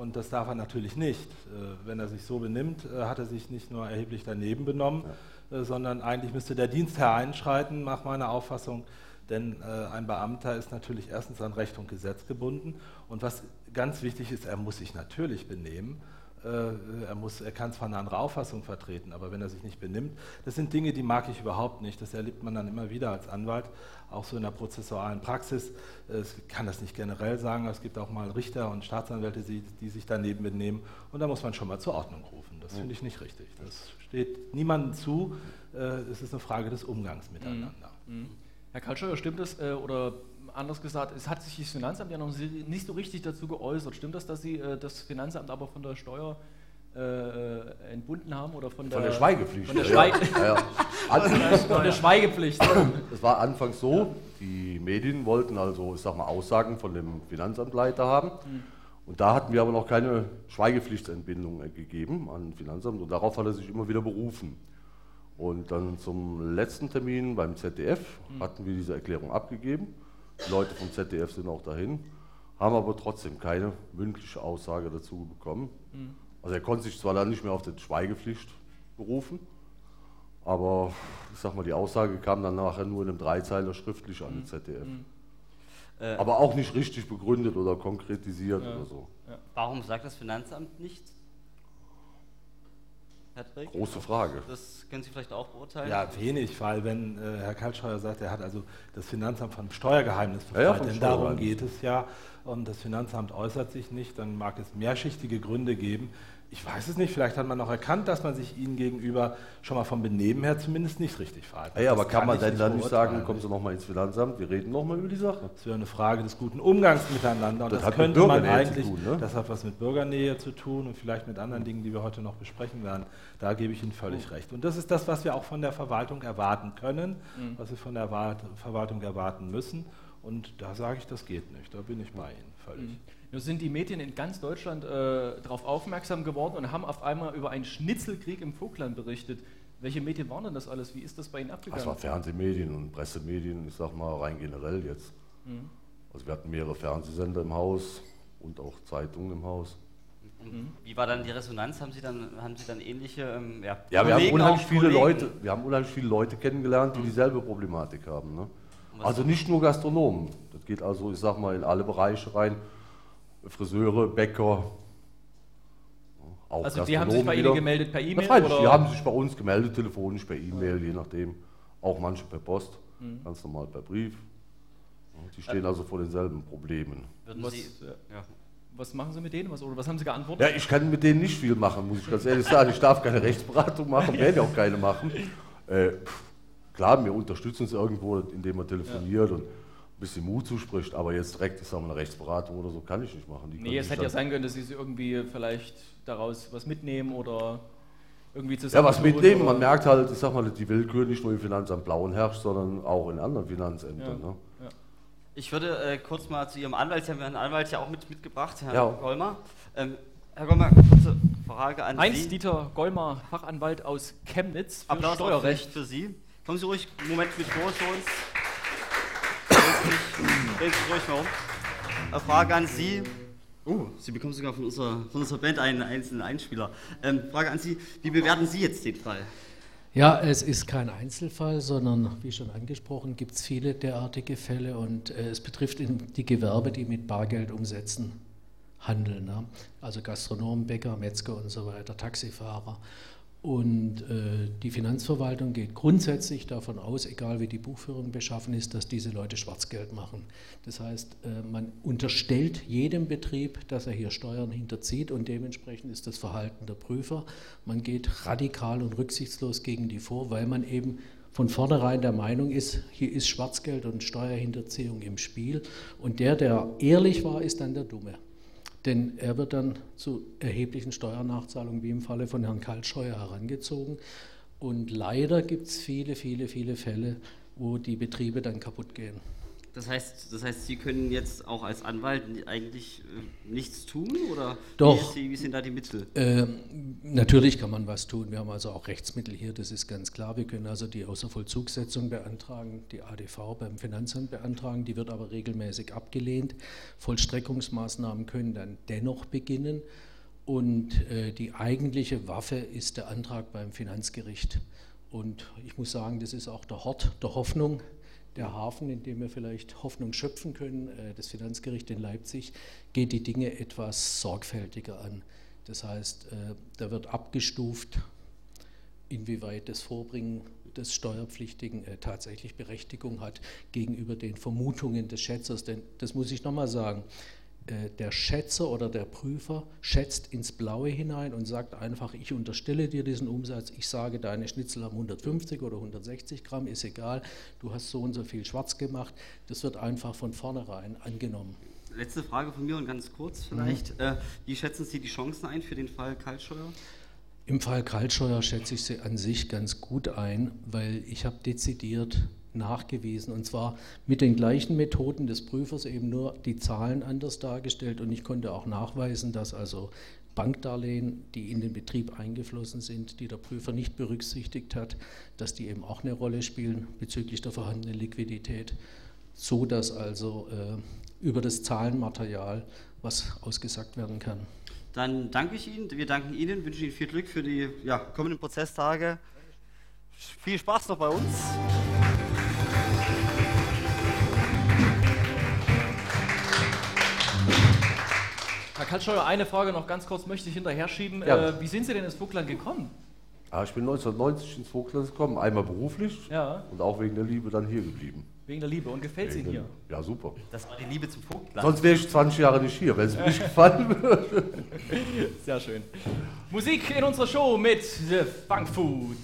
Und das darf er natürlich nicht. Äh, Wenn er sich so benimmt, äh, hat er sich nicht nur erheblich daneben benommen, äh, sondern eigentlich müsste der Dienstherr einschreiten, nach meiner Auffassung. Denn ein Beamter ist natürlich erstens an Recht und Gesetz gebunden. Und was ganz wichtig ist, er muss sich natürlich benehmen. Äh, Er, muss, er kann zwar eine andere Auffassung vertreten, aber wenn er sich nicht benimmt, das sind Dinge, die mag ich überhaupt nicht. Das erlebt man dann immer wieder als Anwalt, auch so in der prozessualen Praxis. Ich kann das nicht generell sagen, aber es gibt auch mal Richter und Staatsanwälte, die, die sich daneben benehmen. Und da muss man schon mal zur Ordnung rufen. Das finde ich nicht richtig. Das steht niemandem zu. Äh, Es ist eine Frage des Umgangs miteinander. Mhm. Herr Kaltscheuer, stimmt das, äh, oder anders gesagt, es hat sich das Finanzamt ja noch nicht so richtig dazu geäußert. Stimmt das, dass Sie äh, das Finanzamt aber von der Steuer äh, entbunden haben oder von der, Von der Schweigepflicht. Von der, ja. Schweig Ja, ja. von der, Schweigepflicht. Es war anfangs so, die Medien wollten also, ich sag mal, Aussagen von dem Finanzamtleiter haben. Mhm. Und da hatten wir aber noch keine Schweigepflichtsentbindung äh, gegeben an Finanzamt und darauf hat er sich immer wieder berufen. Und dann zum letzten Termin beim ZDF Mhm. hatten wir diese Erklärung abgegeben. Die Leute vom ZDF sind auch dahin, haben aber trotzdem keine mündliche Aussage dazu bekommen. Mhm. Also er konnte sich zwar dann nicht mehr auf die Schweigepflicht berufen, aber ich sag mal, die Aussage kam dann nachher nur in einem Dreizeiler schriftlich an den ZDF. Äh, aber auch nicht richtig begründet oder konkretisiert Ja. oder so. Warum sagt das Finanzamt nichts? Herr Trick? Große Frage. Das können Sie vielleicht auch beurteilen? Ja, wenig, weil wenn äh, Herr Kaltscheuer sagt, er hat also das Finanzamt vom Steuergeheimnis Ja, ja, befreit, vom denn darum geht es ja, und das Finanzamt äußert sich nicht, dann mag es mehrschichtige Gründe geben. Ich weiß es nicht, vielleicht hat man auch erkannt, dass man sich ihnen gegenüber schon mal vom Benehmen her zumindest nicht richtig verhalten. Ey, aber Das kann man denn dann nicht sagen, kommen Sie nochmal ins Finanzamt, wir reden nochmal über die Sache? Das wäre eine Frage des guten Umgangs miteinander. Und Das das, hat mit könnte man Bürgernähe zu eigentlich, tun, ne? das hat was mit Bürgernähe zu tun und vielleicht mit anderen Dingen, die wir heute noch besprechen werden. Da gebe ich Ihnen völlig recht. Und das ist das, was wir auch von der Verwaltung erwarten können, Mhm. was wir von der Verwaltung erwarten müssen. Und da sage ich, das geht nicht. Da bin ich bei Ihnen völlig. Mhm. Nun sind die Medien in ganz Deutschland äh, darauf aufmerksam geworden und haben auf einmal über einen Schnitzelkrieg im Vogtland berichtet. Welche Medien waren denn das alles? Wie ist das bei Ihnen abgegangen? Das war Fernsehmedien und Pressemedien, ich sag mal rein generell jetzt. Mhm. Also wir hatten mehrere Fernsehsender im Haus und auch Zeitungen im Haus. Und Wie war dann die Resonanz? Haben Sie dann, haben Sie dann ähnliche ähm, ja, Ja, wir haben unheimlich viele Kollegen? Leute, wir haben unheimlich viele Leute kennengelernt, die dieselbe Problematik haben. Ne? Also nicht nur Gastronomen. Das geht also, ich sag mal, in alle Bereiche rein. Friseure, Bäcker. Auch Also die haben sich bei Ihnen gemeldet per E-Mail, Ja, oder? Die haben sich bei uns gemeldet, telefonisch, per E-Mail, je nachdem. Auch manche per Post, Mhm. ganz normal per Brief. Ja, Die stehen also vor denselben Problemen. Würden Was, Sie, ja. was machen Sie mit denen? Was, oder was haben Sie geantwortet? Ja, ich kann mit denen nicht viel machen, muss ich ganz ehrlich sagen. Ich darf keine Rechtsberatung machen, werde ja auch keine machen. Äh, pff, klar, wir unterstützen uns irgendwo, indem man telefoniert und ein bisschen Mut zuspricht, aber jetzt direkt, ich sag mal, eine Rechtsberatung oder so kann ich nicht machen. Die Nee, es hätte ja dann- sein können, dass Sie sie irgendwie vielleicht daraus was mitnehmen oder irgendwie Ja, zusammen. was mitnehmen, man merkt halt, ich sag mal, die Willkür nicht nur im Finanzamt Blauen herrscht, sondern auch in anderen Finanzämtern. Ja. Ne? Ich würde äh, kurz mal zu Ihrem Anwalt, Sie haben Ihren Anwalt ja auch mit, mitgebracht, Herr Ja. Golmer. Ähm, Herr Golmer, kurze Frage an Heinz Sie. Dieter Golmer, Fachanwalt aus Chemnitz für Applaus Steuerrecht. für Sie. Kommen Sie ruhig einen Moment mit vor zu uns. Drehen Sie ruhig mal um. Eine Frage an Sie. Oh, Sie bekommen sogar von unserer, von unserer Band einen einzelnen Einspieler. Ähm, Frage an Sie, wie bewerten Sie jetzt den Fall? Ja, es ist kein Einzelfall, sondern wie schon angesprochen, gibt es viele derartige Fälle und äh, es betrifft in die Gewerbe, die mit Bargeld umsetzen, handeln. Ne? Also Gastronomen, Bäcker, Metzger und so weiter, Taxifahrer. Und äh, die Finanzverwaltung geht grundsätzlich davon aus, egal wie die Buchführung beschaffen ist, dass diese Leute Schwarzgeld machen. Das heißt, äh, man unterstellt jedem Betrieb, dass er hier Steuern hinterzieht und dementsprechend ist das Verhalten der Prüfer. Man geht radikal und rücksichtslos gegen die vor, weil man eben von vornherein der Meinung ist, hier ist Schwarzgeld und Steuerhinterziehung im Spiel. Und der, der ehrlich war, ist dann der Dumme. Denn er wird dann zu erheblichen Steuernachzahlungen, wie im Falle von Herrn Kaltscheuer, herangezogen. Und leider gibt es viele, viele, viele Fälle, wo die Betriebe dann kaputt gehen. Das heißt, das heißt, Sie können jetzt auch als Anwalt eigentlich äh, nichts tun? Oder Doch. Wie, die, wie sind da die Mittel? Ähm, natürlich kann man was tun. Wir haben also auch Rechtsmittel hier, das ist ganz klar. Wir können also die Außervollzugssetzung beantragen, die ADV beim Finanzamt beantragen, die wird aber regelmäßig abgelehnt. Vollstreckungsmaßnahmen können dann dennoch beginnen. Und äh, die eigentliche Waffe ist der Antrag beim Finanzgericht. Und ich muss sagen, das ist auch der Hort der Hoffnung, der Hafen, in dem wir vielleicht Hoffnung schöpfen können. Äh, Das Finanzgericht in Leipzig geht die Dinge etwas sorgfältiger an. Das heißt, äh, da wird abgestuft, inwieweit das Vorbringen des Steuerpflichtigen äh, tatsächlich Berechtigung hat gegenüber den Vermutungen des Schätzers. Denn das muss ich nochmal sagen, der Schätzer oder der Prüfer schätzt ins Blaue hinein und sagt einfach, ich unterstelle dir diesen Umsatz, ich sage, deine Schnitzel haben 150 oder 160 Gramm, ist egal, du hast so und so viel schwarz gemacht. Das wird einfach von vornherein angenommen. Letzte Frage von mir und ganz kurz Mhm. vielleicht. Äh, wie schätzen Sie die Chancen ein für den Fall Kaltscheuer? Im Fall Kaltscheuer schätze ich sie an sich ganz gut ein, weil ich habe dezidiert nachgewiesen und zwar mit den gleichen Methoden des Prüfers eben nur die Zahlen anders dargestellt und ich konnte auch nachweisen, dass also Bankdarlehen, die in den Betrieb eingeflossen sind, die der Prüfer nicht berücksichtigt hat, dass die eben auch eine Rolle spielen bezüglich der vorhandenen Liquidität, so dass also äh, über das Zahlenmaterial was ausgesagt werden kann. Dann danke ich Ihnen, wir danken Ihnen, wünschen Ihnen viel Glück für die ja, kommenden Prozesstage. Viel Spaß noch bei uns. Herr Kaltscheuer, eine Frage noch ganz kurz möchte ich hinterher schieben. Ja. Äh, wie sind Sie denn ins Vogtland gekommen? Ah, ich bin 1990 ins Vogtland gekommen, einmal beruflich Ja. und auch wegen der Liebe dann hier geblieben. Wegen der Liebe. Und gefällt es Ihnen hier? Ja, super. Das war die Liebe zum Vogtland. Sonst wäre ich 20 Jahre nicht hier, wenn es mir nicht gefallen würde. Sehr schön. Musik in unserer Show mit The Funk Food.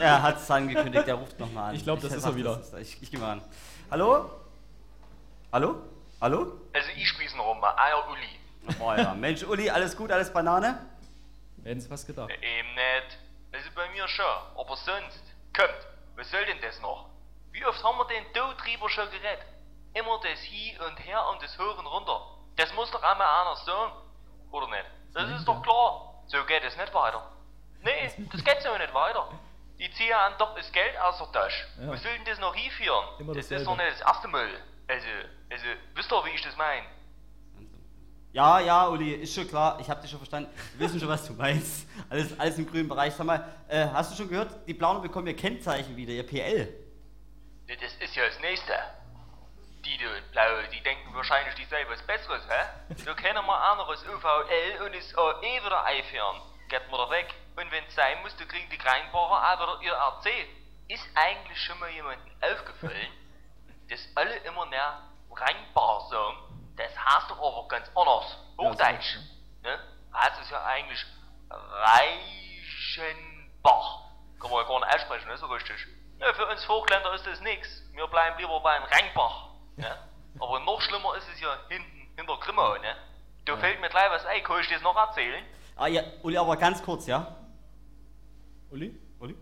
Er hat es angekündigt, er ruft nochmal an. Ich glaub, das ist er wieder. ist Ich, ich gehe mal an. Hallo? Hallo? Hallo? Also ich spiel's noch mal, euer Uli. Oh ja. Mensch, Uli, alles gut, alles Banane? Hätten Sie was gedacht? Eben nicht. Also bei mir schon, aber sonst. Kommt, was soll denn das noch? Wie oft haben wir den Tod schon geredet? Immer das Hi und Her und das Hoch und Runter. Das muss doch einmal einer sagen. Oder nicht? Das ist doch klar. So geht es nicht weiter. Nee, das geht so nicht weiter. Die ziehen an doch das Geld aus der Tasche. Ja. Was soll denn das noch hinführen? Immer das ist dasselbe. doch nicht das erste Mal. Also, also, wisst ihr, wie ich das meine? Ja, ja, Uli, ist schon klar, ich habe dich schon verstanden. Wir wissen schon, was du meinst. Alles, alles im grünen Bereich. Sag mal, äh, hast du schon gehört, die Blauen bekommen ihr Kennzeichen wieder, ihr PL. Das ist ja das Nächste. Die da Blaue, die denken wahrscheinlich, die sei was Besseres, hä? Da können wir anderes UVL und das AE wieder einführen. Geht mir da weg. Und wenn es sein muss, dann kriegen die Kreinbauer auch wieder ihr RC. Ist eigentlich schon mal jemandem aufgefallen, dass alle immer näher Rheinbar sagen? Das heißt doch aber ganz anders. Hochdeutsch. Ne? Heißt es ja eigentlich Reichenbach. Kann man ja gar nicht aussprechen, ne? So richtig. Ja, für uns Hochländer ist das nix. Wir bleiben lieber beim Rheinbach. Ne? Aber noch schlimmer ist es ja hinten, hinter Grimma, ne? Da fällt mir gleich was ein, kann ich das noch erzählen? Ah ja, Uli, aber ganz kurz, ja? Uli? Uli?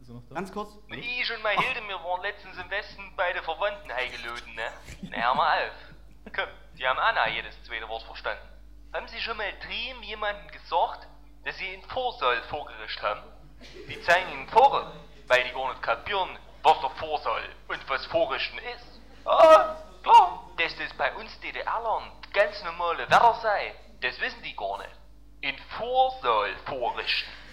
Ist er noch da? Ganz kurz? Ich und meine Hilde, wir waren letztens im Westen bei den Verwandten eingeladen, ne? Na, hör mal auf. Komm, die haben Anna jedes zweite Wort verstanden. Haben Sie schon mal Dream jemandem gesagt, dass Sie einen Vorsaal vorgerischt haben? Die zeigen Ihnen vor, weil die gar nicht kapieren, was der Vorsaal und was Vorrichten ist. Ah, klar, dass das bei uns DDR-Lern ganz normale Wetter sei, das wissen die gar nicht. In Vorsaal vorrichten.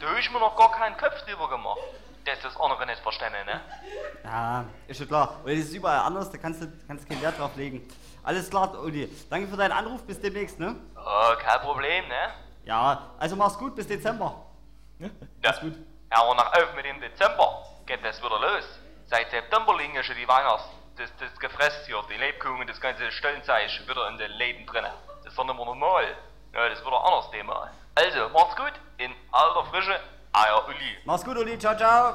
Da hab ich mir noch gar keinen Kopf drüber gemacht, dass das andere nicht verstanden, ne? Ja, ist schon klar. Weil es ist überall anders, da kannst du, kannst keinen Wert drauf legen. Alles klar, Uli. Danke für deinen Anruf, bis demnächst, ne? Oh, kein Problem, ne? Ja, also mach's gut, bis Dezember. Ja, ist gut. Aber nach auf mit dem Dezember geht das wieder los. Seit September liegen ja schon die Weihnachts, das, das Gefress hier, die Lebkuchen, das ganze Stollenzeug wieder in den Läden drinnen. Das ist doch nicht mehr normal. Ja, das wird ein anderes Thema. Also, macht's gut, in alter Frische, euer Uli. Mach's gut, Uli. Ciao, ciao.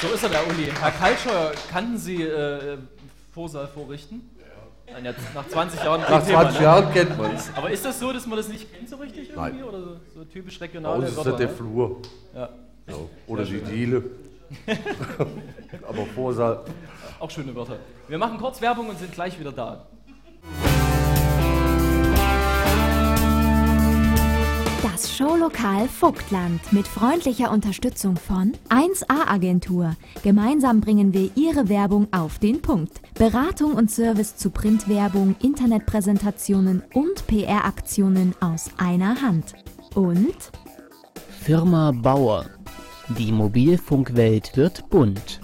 So ist er, der Uli. Herr Kaltscheuer, kannten Sie äh, Vorsaal vorrichten? Ja. Jetzt nach 20 Jahren. Nach kein Thema, 20 Jahren kennt man's. Aber ist das so, dass man das nicht kennt so richtig irgendwie? Nein. Oder so, so typisch Bei regionale uns ist das der ne? Flur. Ja. So. Oder die. Diele. Aber Vorsaal. Auch schöne Wörter. Wir machen kurz Werbung und sind gleich wieder da. Das Showlokal Vogtland mit freundlicher Unterstützung von 1A Agentur. Gemeinsam bringen wir Ihre Werbung auf den Punkt. Beratung und Service zu Printwerbung, Internetpräsentationen und PR-Aktionen aus einer Hand. Und Firma Bauer. Die Mobilfunkwelt wird bunt.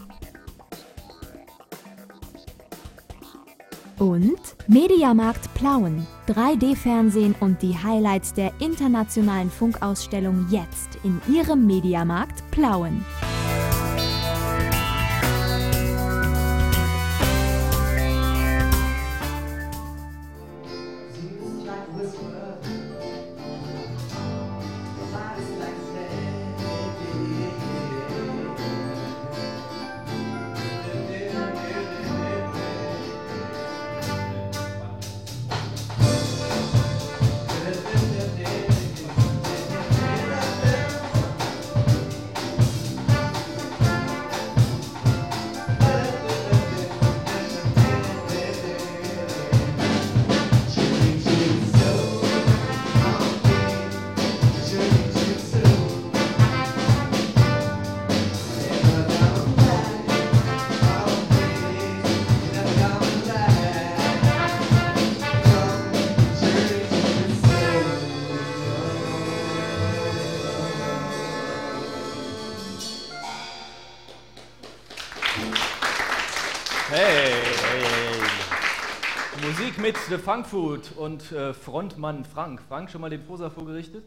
Und Mediamarkt Plauen. 3D-Fernsehen und die Highlights der internationalen Funkausstellung jetzt in Ihrem Mediamarkt Plauen. The Funk Food und äh, Frontmann Frank. Frank, schon mal den Prosa vorgerichtet?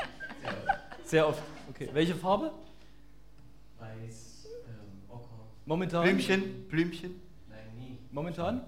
Sehr oft. Okay. Welche Farbe? Weiß, ähm, Ocker. Momentan? Blümchen, Blümchen. Nein, nie. Momentan?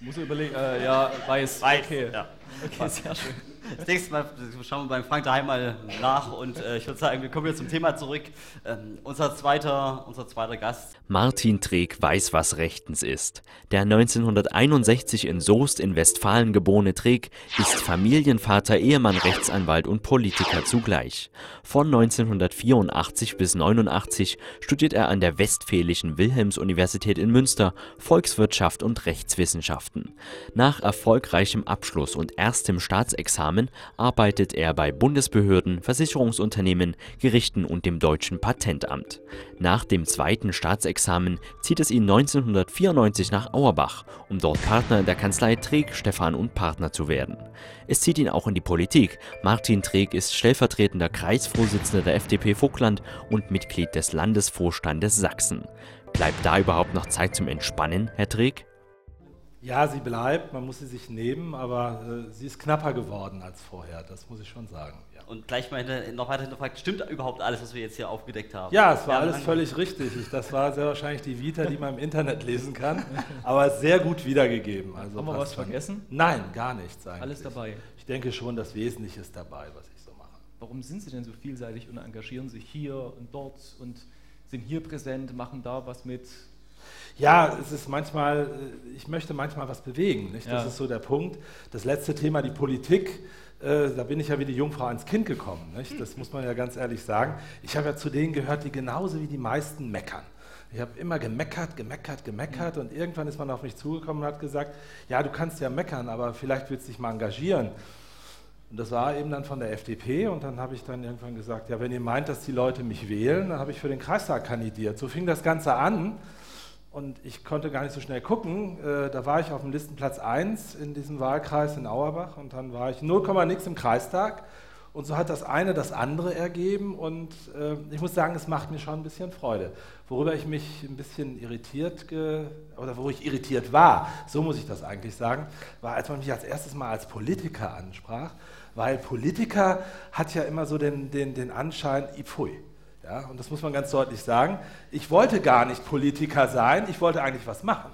Muss ich überlegen, äh, ja, weiß. Weiß, okay. ja. Okay, sehr schön. Das nächste Mal schauen wir beim Frank daheim mal nach und äh, ich würde sagen, wir kommen jetzt zum Thema zurück. Ähm, unser, zweiter, unser zweiter Gast. Martin Treek weiß, was rechtens ist. Der 1961 in Soest in Westfalen geborene Treek ist Familienvater, Ehemann, Rechtsanwalt und Politiker zugleich. Von 1984 bis 89 studiert er an der Westfälischen Wilhelms-Universität in Münster Volkswirtschaft und Rechtswissenschaften. Nach erfolgreichem Abschluss und erstem Staatsexamen arbeitet er bei Bundesbehörden, Versicherungsunternehmen, Gerichten und dem Deutschen Patentamt. Nach dem zweiten Staatsexamen zieht es ihn 1994 nach Auerbach, um dort Partner in der Kanzlei Treek, Stephan und Partner zu werden. Es zieht ihn auch in die Politik. Martin Treek ist stellvertretender Kreisvorsitzender der FDP Vogtland und Mitglied des Landesvorstandes Sachsen. Bleibt da überhaupt noch Zeit zum Entspannen, Herr Treek? Ja, sie bleibt, man muss sie sich nehmen, aber äh, sie ist knapper geworden als vorher, das muss ich schon sagen. Ja, Und gleich mal hinter, noch weiter hinterfragt, stimmt überhaupt alles, was wir jetzt hier aufgedeckt haben? ja es war alles völlig richtig. Ich, das war sehr wahrscheinlich die Vita, die man im Internet lesen kann, aber sehr gut wiedergegeben. Also Haben wir was schon. vergessen? Nein, gar nichts eigentlich. Alles dabei. Ich denke schon, das Wesentliche ist dabei, was ich so mache. Warum sind Sie denn so vielseitig und engagieren sich hier und dort und sind hier präsent, machen da was mit? Ja, es ist manchmal, äh, ich möchte manchmal was bewegen. Nicht? Das Ja. ist so der Punkt. Das letzte Thema, die Politik, äh, da bin ich ja wie die Jungfrau ans Kind gekommen. Nicht? Das muss man ja ganz ehrlich sagen. Ich habe ja zu denen gehört, die genauso wie die meisten meckern. Ich habe immer gemeckert, gemeckert, gemeckert und irgendwann ist man auf mich zugekommen und hat gesagt, ja, du kannst ja meckern, aber vielleicht willst du dich mal engagieren. Und das war eben dann von der FDP und dann habe ich dann irgendwann gesagt, ja, wenn ihr meint, dass die Leute mich wählen, dann habe ich für den Kreistag kandidiert. So fing das Ganze an und ich konnte gar nicht so schnell gucken. Äh, da war ich auf dem Listenplatz 1 in diesem Wahlkreis in Auerbach und dann war ich 0, nix im Kreistag und so hat das eine das andere ergeben und äh, ich muss sagen, es macht mir schon ein bisschen Freude. Worüber ich mich ein bisschen irritiert oder wo ich irritiert war, so muss ich das eigentlich sagen, war, als man mich als erstes mal als Politiker ansprach, weil Politiker hat ja immer so den, den, den Anschein, ipfui. Ja, und das muss man ganz deutlich sagen. Ich wollte gar nicht Politiker sein, ich wollte eigentlich was machen.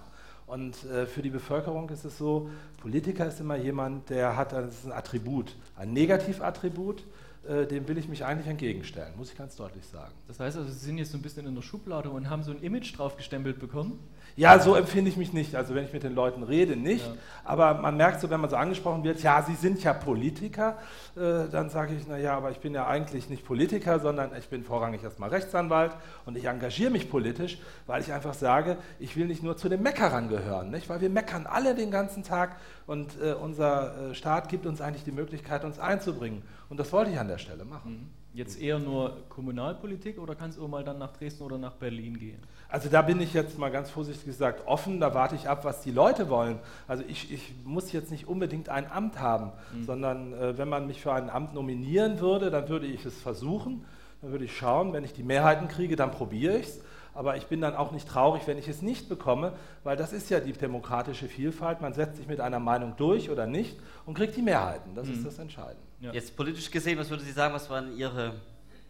Und äh, für die Bevölkerung ist es so, Politiker ist immer jemand, der hat ist ein Attribut, ein Negativattribut, äh, dem will ich mich eigentlich entgegenstellen, muss ich ganz deutlich sagen. Das heißt also, Sie sind jetzt so ein bisschen in der Schublade und haben so ein Image draufgestempelt bekommen? Ja, so empfinde ich mich nicht. Also wenn ich mit den Leuten rede, nicht. Ja. Aber man merkt so, wenn man so angesprochen wird, ja, Sie sind ja Politiker, äh, dann sage ich, naja, aber ich bin ja eigentlich nicht Politiker, sondern ich bin vorrangig erstmal Rechtsanwalt und ich engagiere mich politisch, weil ich einfach sage, ich will nicht nur zu den Meckerern gehören, nicht? weil wir meckern alle den ganzen Tag und äh, unser äh, Staat gibt uns eigentlich die Möglichkeit, uns einzubringen. Und das wollte ich an der Stelle machen. Jetzt eher nur Kommunalpolitik oder kann es auch mal dann nach Dresden oder nach Berlin gehen? Also da bin ich jetzt mal ganz vorsichtig gesagt offen, da warte ich ab, was die Leute wollen. Also ich, ich muss jetzt nicht unbedingt ein Amt haben, Mhm. sondern äh, wenn man mich für ein Amt nominieren würde, dann würde ich es versuchen, dann würde ich schauen, wenn ich die Mehrheiten kriege, dann probiere ich es. Aber ich bin dann auch nicht traurig, wenn ich es nicht bekomme, weil das ist ja die demokratische Vielfalt. Man setzt sich mit einer Meinung durch oder nicht und kriegt die Mehrheiten. Das ist Mhm. das Entscheidende. Jetzt politisch gesehen, was würden Sie sagen, was waren Ihre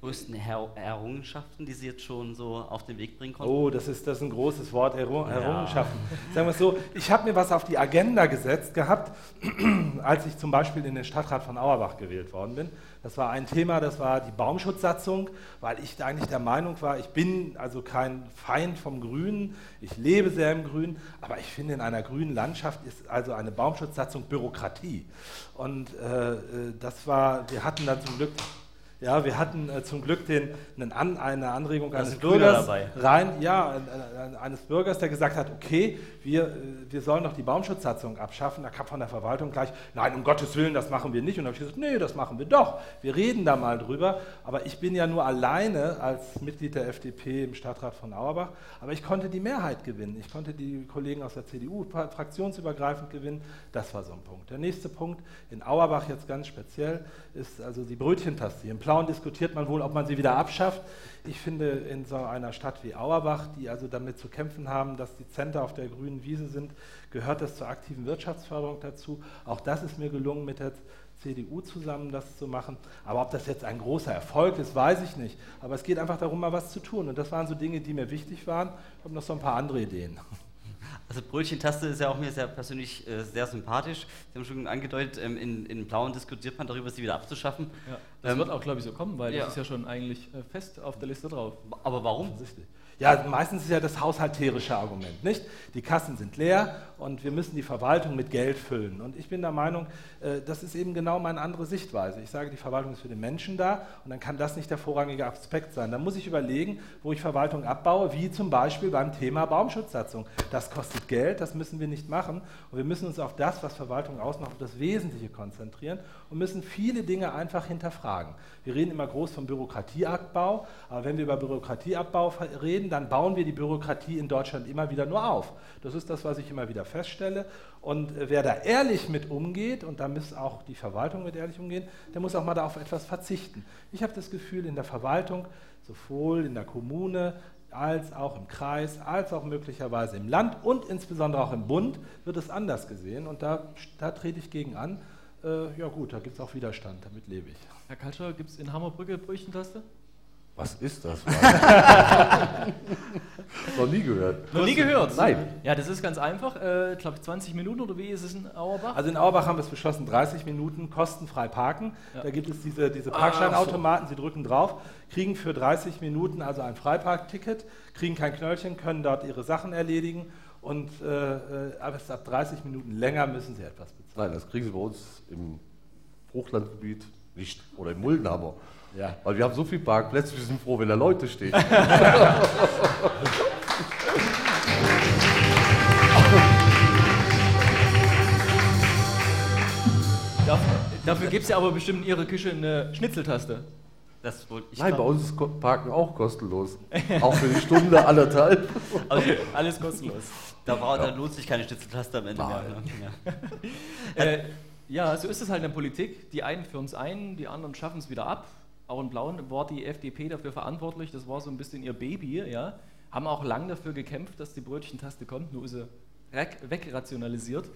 größten Her Errungenschaften, die Sie jetzt schon so auf den Weg bringen konnten? Oh, das ist, das ist ein großes Wort, Errung Ja. Errungenschaften. Sagen wir es so, ich habe mir was auf die Agenda gesetzt gehabt, als ich zum Beispiel in den Stadtrat von Auerbach gewählt worden bin. Das war ein Thema, das war die Baumschutzsatzung, weil ich eigentlich der Meinung war, ich bin also kein Feind vom Grünen, ich lebe sehr im Grün, aber ich finde, in einer grünen Landschaft ist also eine Baumschutzsatzung Bürokratie. Und äh, äh, das war, wir hatten dann zum Glück ja, wir hatten äh, zum Glück den, einen An, eine Anregung eines Bürgers dabei. rein, ja, ein- ein- eines Bürgers, der gesagt hat, okay, wir, äh, wir sollen doch die Baumschutzsatzung abschaffen. Da kam von der Verwaltung gleich, nein, um Gottes Willen, das machen wir nicht. Und da habe ich gesagt, nee, das machen wir doch. Wir reden da mal drüber. Aber ich bin ja nur alleine als Mitglied der FDP im Stadtrat von Auerbach. Aber ich konnte die Mehrheit gewinnen. Ich konnte die Kollegen aus der CDU fra- fraktionsübergreifend gewinnen. Das war so ein Punkt. Der nächste Punkt in Auerbach jetzt ganz speziell ist also die Brötchentaste. Im Plauen diskutiert man wohl, ob man sie wieder abschafft. Ich finde, in so einer Stadt wie Auerbach, die also damit zu kämpfen haben, dass die Zentren auf der grünen Wiese sind, gehört das zur aktiven Wirtschaftsförderung dazu. Auch das ist mir gelungen, mit der CDU zusammen das zu machen. Aber ob das jetzt ein großer Erfolg ist, weiß ich nicht. Aber es geht einfach darum, mal was zu tun. Und das waren so Dinge, die mir wichtig waren. Ich habe noch so ein paar andere Ideen. Also Brötchentaste ist ja auch mir sehr persönlich äh, sehr sympathisch. Sie haben schon angedeutet, ähm, in, in Blauen diskutiert man darüber, sie wieder abzuschaffen. Ja, das Ähm, wird auch, glaube ich, so kommen, weil ja. das ist ja schon eigentlich äh, fest auf der Liste drauf. Aber warum? Ja, meistens ist ja das haushalterische Argument, nicht? Die Kassen sind leer und wir müssen die Verwaltung mit Geld füllen. Und ich bin der Meinung, äh, das ist eben genau meine andere Sichtweise. Ich sage, die Verwaltung ist für den Menschen da und dann kann das nicht der vorrangige Aspekt sein. Dann muss ich überlegen, wo ich Verwaltung abbaue, wie zum Beispiel beim Thema Baumschutzsatzung. Das kostet Geld, das müssen wir nicht machen. Und wir müssen uns auf das, was Verwaltung ausmacht, auf das Wesentliche konzentrieren und müssen viele Dinge einfach hinterfragen. Wir reden immer groß vom Bürokratieabbau, aber wenn wir über Bürokratieabbau reden, dann bauen wir die Bürokratie in Deutschland immer wieder nur auf. Das ist das, was ich immer wieder feststelle. Und äh, wer da ehrlich mit umgeht, und da muss auch die Verwaltung mit ehrlich umgehen, der muss auch mal da auf etwas verzichten. Ich habe das Gefühl, in der Verwaltung, sowohl in der Kommune, als auch im Kreis, als auch möglicherweise im Land und insbesondere auch im Bund wird es anders gesehen. Und da, da trete ich gegen an. Äh, ja gut, da gibt es auch Widerstand, damit lebe ich. Herr Kalscher, gibt es in Hammerbrücke Brötchentaste? Was ist das? Noch nie gehört. Noch nie gehört? Nein. Ja, das ist ganz einfach. Äh, Ich glaube, 20 Minuten oder wie ist es in Auerbach? Also in Auerbach haben wir es beschlossen, 30 Minuten kostenfrei parken. Ja. Da gibt es diese, diese Ah, Parkscheinautomaten, Sie drücken drauf, kriegen für 30 Minuten also ein Freiparkticket, kriegen kein Knöllchen, können dort ihre Sachen erledigen und äh, äh, aber ab 30 Minuten länger müssen Sie etwas bezahlen. Nein, das kriegen Sie bei uns im Hochlandgebiet nicht. Oder im Muldenhammer. Ja. Weil wir haben so viele Parkplätze, wir sind froh, wenn da Leute stehen. Dafür, gibt es ja aber bestimmt in Ihrer Küche eine Schnitzeltaste. Das wollte ich Nein, bei uns ist Parken auch kostenlos. auch für die Stunde, anderthalb. Also, Alles kostenlos. Da, war, da Ja. lohnt sich keine Schnitzeltaste am Ende mehr. Nein. Ne? Ja. Äh, ja, so ist es halt in der Politik. Die einen führen es ein, die anderen schaffen es wieder ab. Auch in Blauen war die FDP dafür verantwortlich. Das war so ein bisschen ihr Baby. Ja. Haben auch lang dafür gekämpft, dass die Brötchentaste kommt. Nur ist sie weg- wegrationalisiert.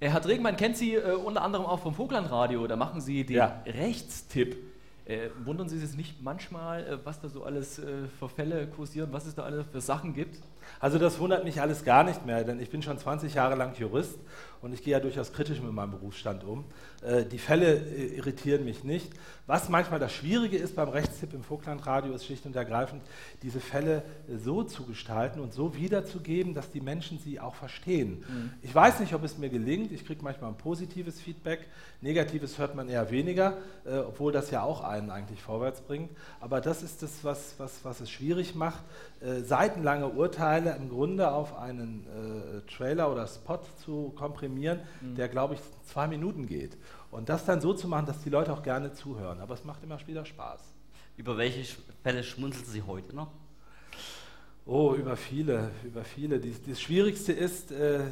Äh, Herr Dregmann kennt Sie äh, unter anderem auch vom Vogtlandradio. Da machen Sie den Ja. Rechtstipp. Äh, wundern Sie sich nicht manchmal, äh, was da so alles äh, für Fälle kursieren, was es da alles für Sachen gibt? Also das wundert mich alles gar nicht mehr, denn ich bin schon 20 Jahre lang Jurist und ich gehe ja durchaus kritisch mit meinem Berufsstand um. Äh, Die Fälle äh, irritieren mich nicht. Was manchmal das Schwierige ist beim Rechtstipp im Vogtlandradio, ist schlicht und ergreifend, diese Fälle äh, so zu gestalten und so wiederzugeben, dass die Menschen sie auch verstehen. Mhm. Ich weiß nicht, ob es mir gelingt. Ich kriege manchmal ein positives Feedback. Negatives hört man eher weniger, äh, obwohl das ja auch einen eigentlich vorwärts bringt. Aber das ist das, was, was, was es schwierig macht, äh, seitenlange Urteile im Grunde auf einen äh, Trailer oder Spot zu komprimieren, Mhm. der, glaube ich, zwei Minuten geht. Und das dann so zu machen, dass die Leute auch gerne zuhören. Aber es macht immer wieder Spaß. Über welche Fälle schmunzeln Sie heute noch? Oh, über viele, über viele. Das Schwierigste ist, äh, äh,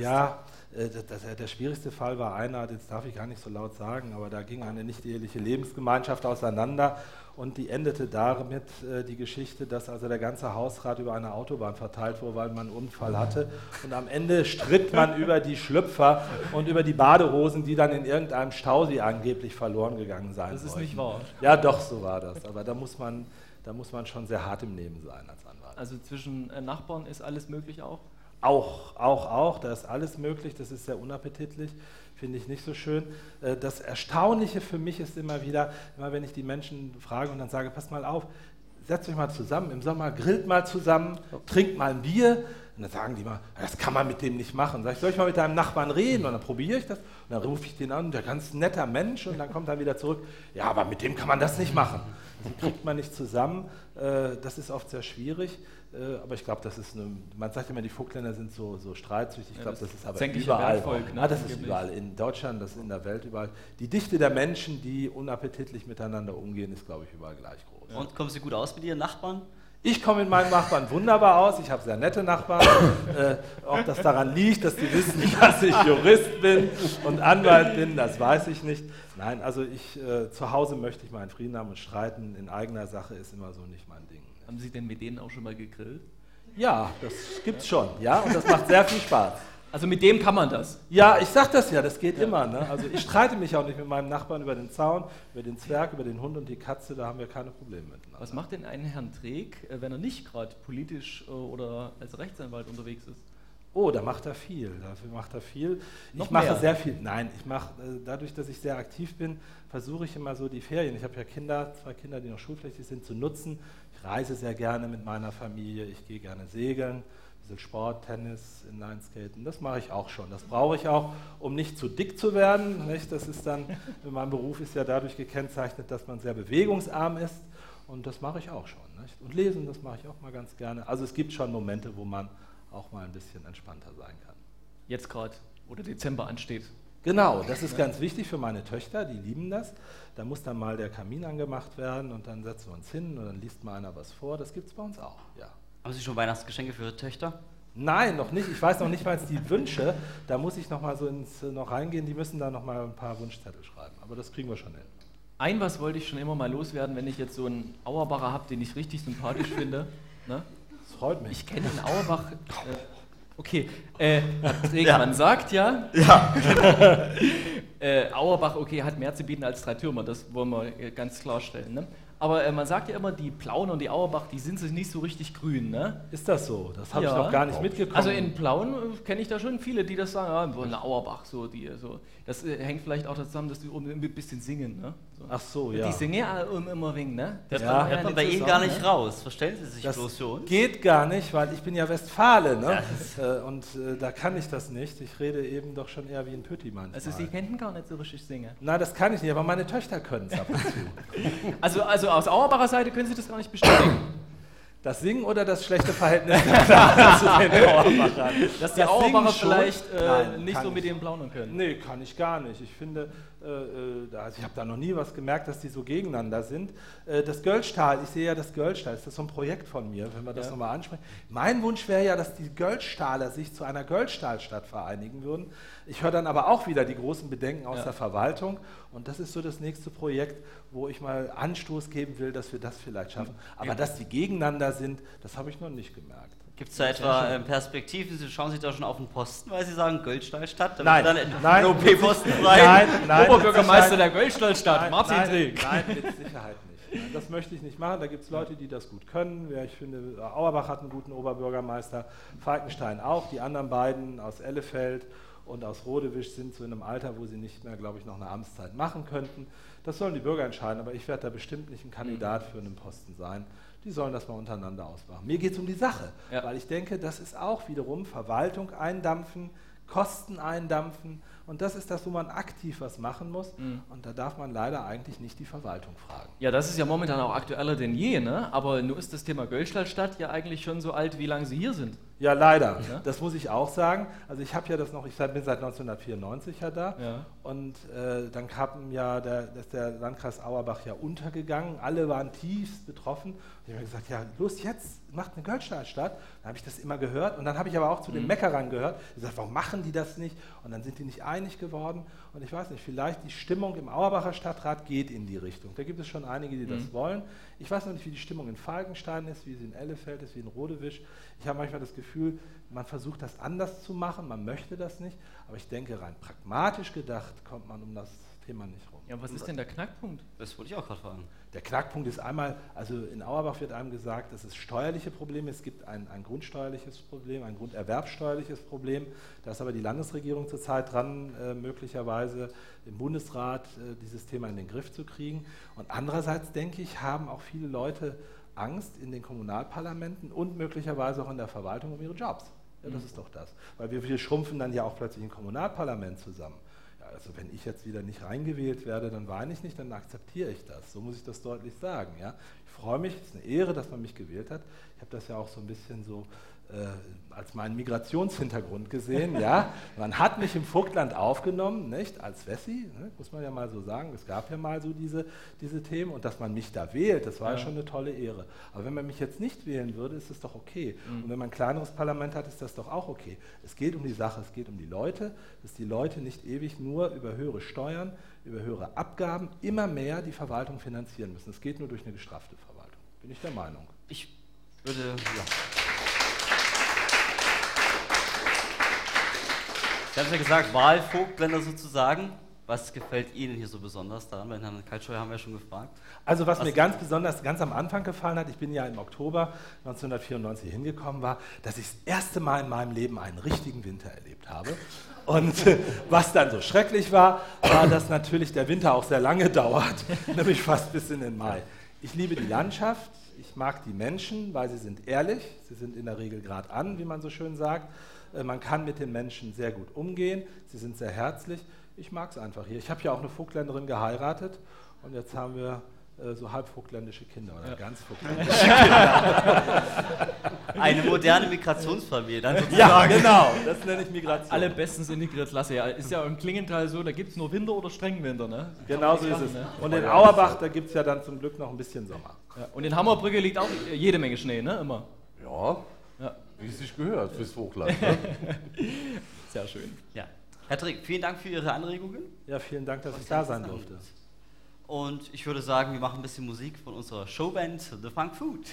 ja, das, das, der schwierigste Fall war einer, das darf ich gar nicht so laut sagen, aber da ging eine nicht eheliche Lebensgemeinschaft auseinander und die endete damit äh, die Geschichte, dass also der ganze Hausrat über eine Autobahn verteilt wurde, weil man einen Unfall hatte und am Ende stritt man über die Schlüpfer und über die Badehosen, die dann in irgendeinem Stausee angeblich verloren gegangen sein Das ist sollten. nicht wahr. Ja, doch, so war das. Aber da muss man, da muss man schon sehr hart im Nehmen sein als Anwalt. Also zwischen äh, Nachbarn ist alles möglich auch? Auch, auch, auch, da ist alles möglich, das ist sehr unappetitlich, finde ich nicht so schön. Äh, Das Erstaunliche für mich ist immer wieder, immer wenn ich die Menschen frage und dann sage, passt mal auf, setzt euch mal zusammen, im Sommer grillt mal zusammen, trinkt mal ein Bier. Und dann sagen die mal, das kann man mit dem nicht machen. Sag ich, soll ich mal mit deinem Nachbarn reden? Und dann probiere ich das. Und dann rufe ich den an, der ganz netter Mensch. Und dann kommt er wieder zurück, ja, aber mit dem kann man das nicht machen. Die kriegt man nicht zusammen. Äh, Das ist oft sehr schwierig. Äh, Aber ich glaube, das ist eine, man sagt immer, die Vogtländer sind so, so streitsüchtig. Ich Ja, glaube, das das ist aber überall. Bergvolk, ne, Ah, das ist überall. In Deutschland, das ist in der Welt überall. Die Dichte der Menschen, die unappetitlich miteinander umgehen, ist, glaube ich, überall gleich groß. Und kommen Sie gut aus mit Ihren Nachbarn? Ich komme mit meinen Nachbarn wunderbar aus. Ich habe sehr nette Nachbarn. äh, ob das daran liegt, dass die wissen, dass ich Jurist bin und Anwalt bin, das weiß ich nicht. Nein, also ich äh, zu Hause möchte ich meinen Frieden haben und streiten in eigener Sache ist immer so nicht mein Ding. Haben Sie denn mit denen auch schon mal gegrillt? Ja, das gibt's schon. Ja, und das macht sehr viel Spaß. Also mit dem kann man das? Ja, ich sag das ja, das geht immer. Ne? Also ich streite mich auch nicht mit meinem Nachbarn über den Zaun, über den Zwerg, über den Hund und die Katze, da haben wir keine Probleme miteinander. Was macht denn einen Herrn Träg, äh, wenn er nicht gerade politisch äh, oder als Rechtsanwalt unterwegs ist? Oh, da macht er viel. Dafür macht er viel. Noch ich mache mehr? sehr viel. Nein, ich mache äh, dadurch, dass ich sehr aktiv bin, versuche ich immer so die Ferien. Ich habe ja Kinder, zwei Kinder, die noch schulpflichtig sind, zu nutzen. Reise sehr gerne mit meiner Familie. Ich gehe gerne segeln, ein bisschen Sport, Tennis, Inlineskaten. Das mache ich auch schon. Das brauche ich auch, um nicht zu dick zu werden. Nicht? Das ist dann, mein Beruf ist ja dadurch gekennzeichnet, dass man sehr bewegungsarm ist. Und das mache ich auch schon. Nicht? Und lesen, das mache ich auch mal ganz gerne. Also es gibt schon Momente, wo man auch mal ein bisschen entspannter sein kann. Jetzt gerade, wo der Dezember ansteht. Genau, das ist ganz wichtig für meine Töchter, die lieben das. Da muss dann mal der Kamin angemacht werden und dann setzen wir uns hin und dann liest mal einer was vor. Das gibt es bei uns auch, ja. Haben Sie schon Weihnachtsgeschenke für Ihre Töchter? Nein, noch nicht. Ich weiß noch nicht mal die Wünsche. Da muss ich noch mal so ins, noch reingehen. Die müssen da noch mal ein paar Wunschzettel schreiben. Aber das kriegen wir schon hin. Ein was wollte ich schon immer mal loswerden, wenn ich jetzt so einen Auerbacher habe, den ich richtig sympathisch finde. Ne? Das freut mich. Ich kenne den Auerbach. Äh, okay, äh, Ja. man sagt ja. Ja. äh, Auerbach, okay, hat mehr zu bieten als drei Türme, das wollen wir äh, ganz klarstellen. Ne? Aber äh, man sagt ja immer, die Plauen und die Auerbach, die sind sich nicht so richtig grün, ne? Ist das so? Das habe ich noch gar nicht mitgekommen. Also in Plauen äh, kenne ich da schon viele, die das sagen, ja, so eine Auerbach, so die, so. Das äh, hängt vielleicht auch zusammen, dass die oben ein bisschen singen, ne? So. Ach so, ja. Die singen ja um, immer wegen, ne? Das Ja. hört man bei Ihnen gar nicht ne? raus. Verstellen Sie sich Das bloß für uns? geht gar nicht, weil ich bin ja Westfale, ne? Ja, Äh, Und äh, da kann ich das nicht. Ich rede eben doch schon eher wie ein Pütti manchmal. Also sie könnten gar nicht so richtig singen. Nein, das kann ich nicht, aber meine Töchter können es ab und zu. Also, also aus Auerbacher Seite können Sie das gar nicht bestätigen. Das Singen oder das schlechte Verhältnis zu den Auerbachern? Dass die Das Auerbacher vielleicht äh, Nein, nicht so mit dem plaudern können. Nee, kann ich gar nicht. Ich finde, also ich habe da noch nie was gemerkt, dass die so gegeneinander sind. Äh, das Göldstahl, ich sehe ja das Göldstahl, ist das so ein Projekt von mir, wenn wir das Ja. nochmal ansprechen. Mein Wunsch wäre ja, dass die Göldstahler sich zu einer Göldstahlstadt vereinigen würden. Ich höre dann aber auch wieder die großen Bedenken aus Ja. der Verwaltung und das ist so das nächste Projekt, wo ich mal Anstoß geben will, dass wir das vielleicht schaffen. Aber dass die gegeneinander sind, das habe ich noch nicht gemerkt. Gibt es da etwa ähm, Perspektiven? Sie schauen sich da schon auf den Posten, weil Sie sagen Goldstallstadt? Nein, dann nein, ein OP-Posten mit- frei. Nein, nein, Oberbürgermeister der Goldstallstadt, Nein, Martin nein. Nein, mit Sicherheit nicht. Nein, Das möchte ich nicht machen. Da gibt es Leute, die das gut können. Ich finde, Auerbach hat einen guten Oberbürgermeister, Falkenstein auch. Die anderen beiden aus Ellefeld und aus Rodewisch sind in einem Alter, wo sie nicht mehr, glaube ich, noch eine Amtszeit machen könnten. Das sollen die Bürger entscheiden, aber ich werde da bestimmt nicht ein Kandidat für einen Posten sein. Die sollen das mal untereinander ausmachen. Mir geht es um die Sache, Ja. weil ich denke, das ist auch wiederum Verwaltung eindampfen, Kosten eindampfen. Und das ist das, wo man aktiv was machen muss. Mhm. Und da darf man leider eigentlich nicht die Verwaltung fragen. Ja, das ist ja momentan auch aktueller denn je, ne? Aber nur ist das Thema Göldstallstadt ja eigentlich schon so alt, wie lange Sie hier sind. Ja, leider. Ja? Das muss ich auch sagen. Also ich habe ja das noch, ich bin seit 1994 ja da. Ja. Und äh, dann kam ja, der, ist der Landkreis Auerbach ja untergegangen. Alle waren tiefst betroffen. Und ich habe gesagt, ja, los jetzt, macht eine Goldstahlstadt. Dann habe ich das immer gehört. Und dann habe ich aber auch zu den Mhm. Meckerern gehört. Ich gesagt, warum machen die das nicht? Und dann sind die nicht einig geworden. Und ich weiß nicht, vielleicht die Stimmung im Auerbacher Stadtrat geht in die Richtung. Da gibt es schon einige, die das Mhm. wollen. Ich weiß noch nicht, wie die Stimmung in Falkenstein ist, wie sie in Ellefeld ist, wie in Rodewisch. Ich habe manchmal das Gefühl, man versucht das anders zu machen, man möchte das nicht. Aber ich denke, rein pragmatisch gedacht, kommt man um das Thema nicht rum. Ja, was ist denn der Knackpunkt? Das wollte ich auch gerade fragen. Der Knackpunkt ist einmal, also in Auerbach wird einem gesagt, dass es steuerliche Probleme Es gibt ein, ein grundsteuerliches Problem, ein grunderwerbsteuerliches Problem. Da ist aber die Landesregierung zurzeit dran, äh, möglicherweise im Bundesrat äh, dieses Thema in den Griff zu kriegen. Und andererseits, denke ich, haben auch viele Leute Angst in den Kommunalparlamenten und möglicherweise auch in der Verwaltung um ihre Jobs. Ja, das Mhm. ist doch das. Weil wir, wir schrumpfen dann ja auch plötzlich ein Kommunalparlament zusammen. Also wenn ich jetzt wieder nicht reingewählt werde, dann weine ich nicht, dann akzeptiere ich das. So muss ich das deutlich sagen. Ja? Ich freue mich, es ist eine Ehre, dass man mich gewählt hat. Ich habe das ja auch so ein bisschen so äh, als meinen Migrationshintergrund gesehen. ja? Man hat mich im Vogtland aufgenommen, nicht als Wessi, ne? muss man ja mal so sagen. Es gab ja mal so diese, diese Themen und dass man mich da wählt, das war ja. Ja. schon eine tolle Ehre. Aber wenn man mich jetzt nicht wählen würde, ist es doch okay. Mhm. Und wenn man ein kleineres Parlament hat, ist das doch auch okay. Es geht um die Sache, es geht um die Leute, dass die Leute nicht ewig nur über höhere Steuern, über höhere Abgaben immer mehr die Verwaltung finanzieren müssen. Es geht nur durch eine gestraffte Verwaltung. Bin ich der Meinung. Ich würde, ja. Haben es ja gesagt, Wahlvogtländer sozusagen. Was gefällt Ihnen hier so besonders daran? Bei Herrn Kaltscheuer haben wir ja schon gefragt. Also was, mir ganz besonders ganz am Anfang gefallen hat, ich bin ja im Oktober 1994 hingekommen, war, dass ich das erste Mal in meinem Leben einen richtigen Winter erlebt habe. Und äh, was dann so schrecklich war, war, dass natürlich der Winter auch sehr lange dauert, nämlich fast bis in den Mai. Ich liebe die Landschaft, ich mag die Menschen, weil sie sind ehrlich, sie sind in der Regel gerade an, wie man so schön sagt. Äh, Man kann mit den Menschen sehr gut umgehen, sie sind sehr herzlich. Ich mag es einfach hier. Ich habe ja auch eine Vogtländerin geheiratet und jetzt haben wir äh, so halb vogtländische Kinder oder Ja. ganz vogtländische Kinder. Eine moderne Migrationsfamilie, dann Ja, sozusagen. genau, das nenne ich Migration. Alle bestens integriert Klasse. Ja, ist ja im Klingenthal so, da gibt es nur Winter oder Strengenwinter. Ne? Genau so ist es. ne? Und in Auerbach, da gibt es ja dann zum Glück noch ein bisschen Sommer. Ja. Und in Hammerbrücke liegt auch jede Menge Schnee, ne? Immer. Ja, Ja. Wie es sich gehört fürs Hochland. Ne? Sehr schön. Ja. Herr Trick, vielen Dank für Ihre Anregungen. Ja, vielen Dank, dass ich da sein durfte. Und ich würde sagen, wir machen ein bisschen Musik von unserer Showband The Funk Food.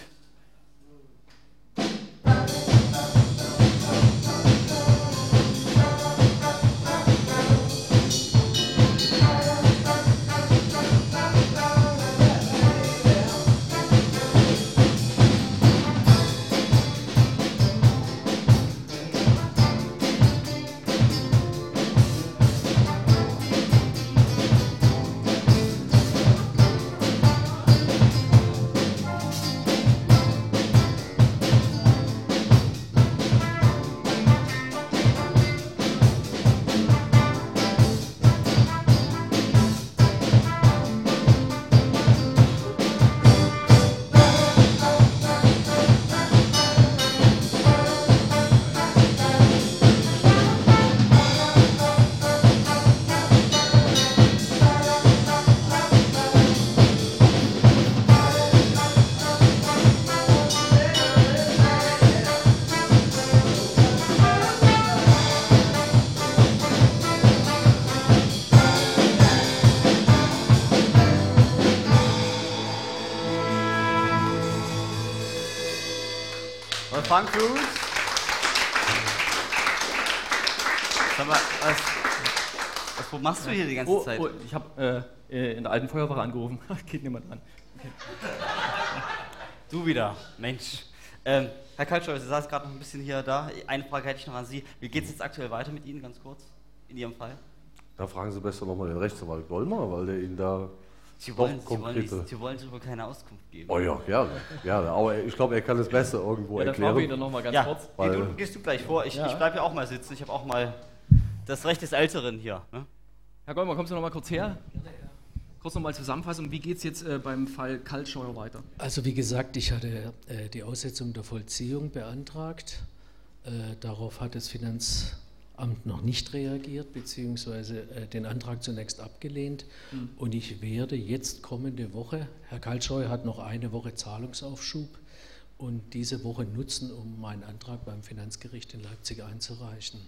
The Funk Food. Sag mal, was, was, wo machst du hier die ganze oh, Zeit? Oh, ich habe äh, äh, in der alten Feuerwache angerufen. Geht niemand ran. Okay. Du wieder, Mensch. Ähm, Herr Kaltscheuer, Sie saßen gerade noch ein bisschen hier da. Eine Frage hätte ich noch an Sie. Wie geht es jetzt aktuell weiter mit Ihnen, ganz kurz, in Ihrem Fall? Da fragen Sie besser nochmal den Rechtsanwalt Gollmer, weil der Ihnen da Sie wollen, doch Sie wollen, Sie wollen darüber keine Auskunft geben. Oh ja, gerne, gerne. Aber ich glaube, er kann es besser irgendwo Ja, dann erklären. fragen wir ihn doch noch mal ganz ja, kurz. Nee, du gehst du gleich vor. Ich, Ja. ich bleibe ja auch mal sitzen. Ich habe auch mal das Recht des Älteren hier. Ne? Herr Goldmann, kommst du noch mal kurz her? Kurz noch mal Zusammenfassung. Wie geht es jetzt äh, beim Fall Kaltscheuer weiter? Also wie gesagt, ich hatte äh, die Aussetzung der Vollziehung beantragt. Äh, darauf hat das Finanzamt noch nicht reagiert, beziehungsweise äh, den Antrag zunächst abgelehnt. Mhm. Und ich werde jetzt kommende Woche, Herr Kaltscheu hat noch eine Woche Zahlungsaufschub, und diese Woche nutzen, um meinen Antrag beim Finanzgericht in Leipzig einzureichen.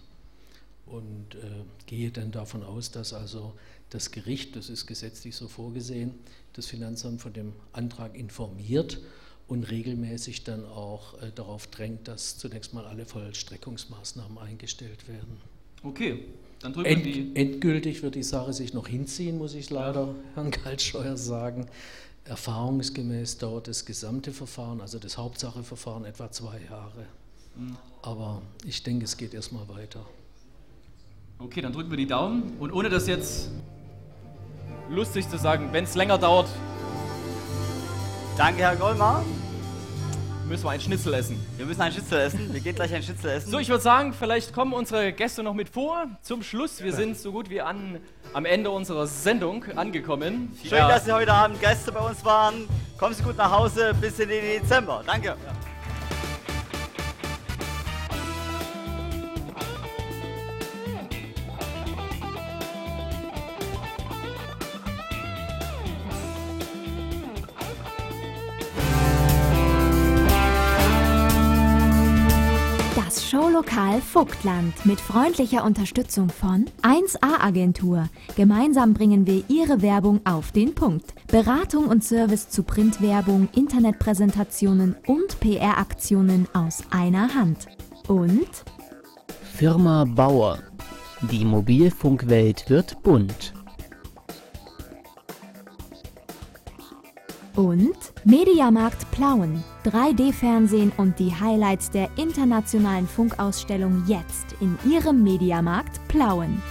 Und äh, gehe dann davon aus, dass also das Gericht, das ist gesetzlich so vorgesehen, das Finanzamt von dem Antrag informiert und regelmäßig dann auch äh, darauf drängt, dass zunächst mal alle Vollstreckungsmaßnahmen eingestellt werden. Okay, dann drücken End, wir die. endgültig wird die Sache sich noch hinziehen, muss ich leider Herrn Kaltscheuer sagen. Erfahrungsgemäß dauert das gesamte Verfahren, also das Hauptsacheverfahren, etwa zwei Jahre. Mhm. Aber ich denke, es geht erstmal weiter. Okay, dann drücken wir die Daumen. Und ohne das jetzt lustig zu sagen, wenn es länger dauert, Danke, Herr Gollmar. müssen wir ein Schnitzel essen. Wir müssen ein Schnitzel essen. Wir gehen gleich ein Schnitzel essen. So, ich würde sagen, vielleicht kommen unsere Gäste noch mit vor. Zum Schluss, wir sind so gut wie an, am Ende unserer Sendung angekommen. Schön, dass Sie heute Abend Gäste bei uns waren. Kommen Sie gut nach Hause bis in den Dezember. Danke. Das Showlokal Vogtland mit freundlicher Unterstützung von 1A Agentur. Gemeinsam bringen wir Ihre Werbung auf den Punkt. Beratung und Service zu Printwerbung, Internetpräsentationen und PR-Aktionen aus einer Hand. Und Firma Bauer. Die Mobilfunkwelt wird bunt. Und Mediamarkt Plauen. 3D-Fernsehen und die Highlights der internationalen Funkausstellung jetzt in Ihrem Mediamarkt Plauen.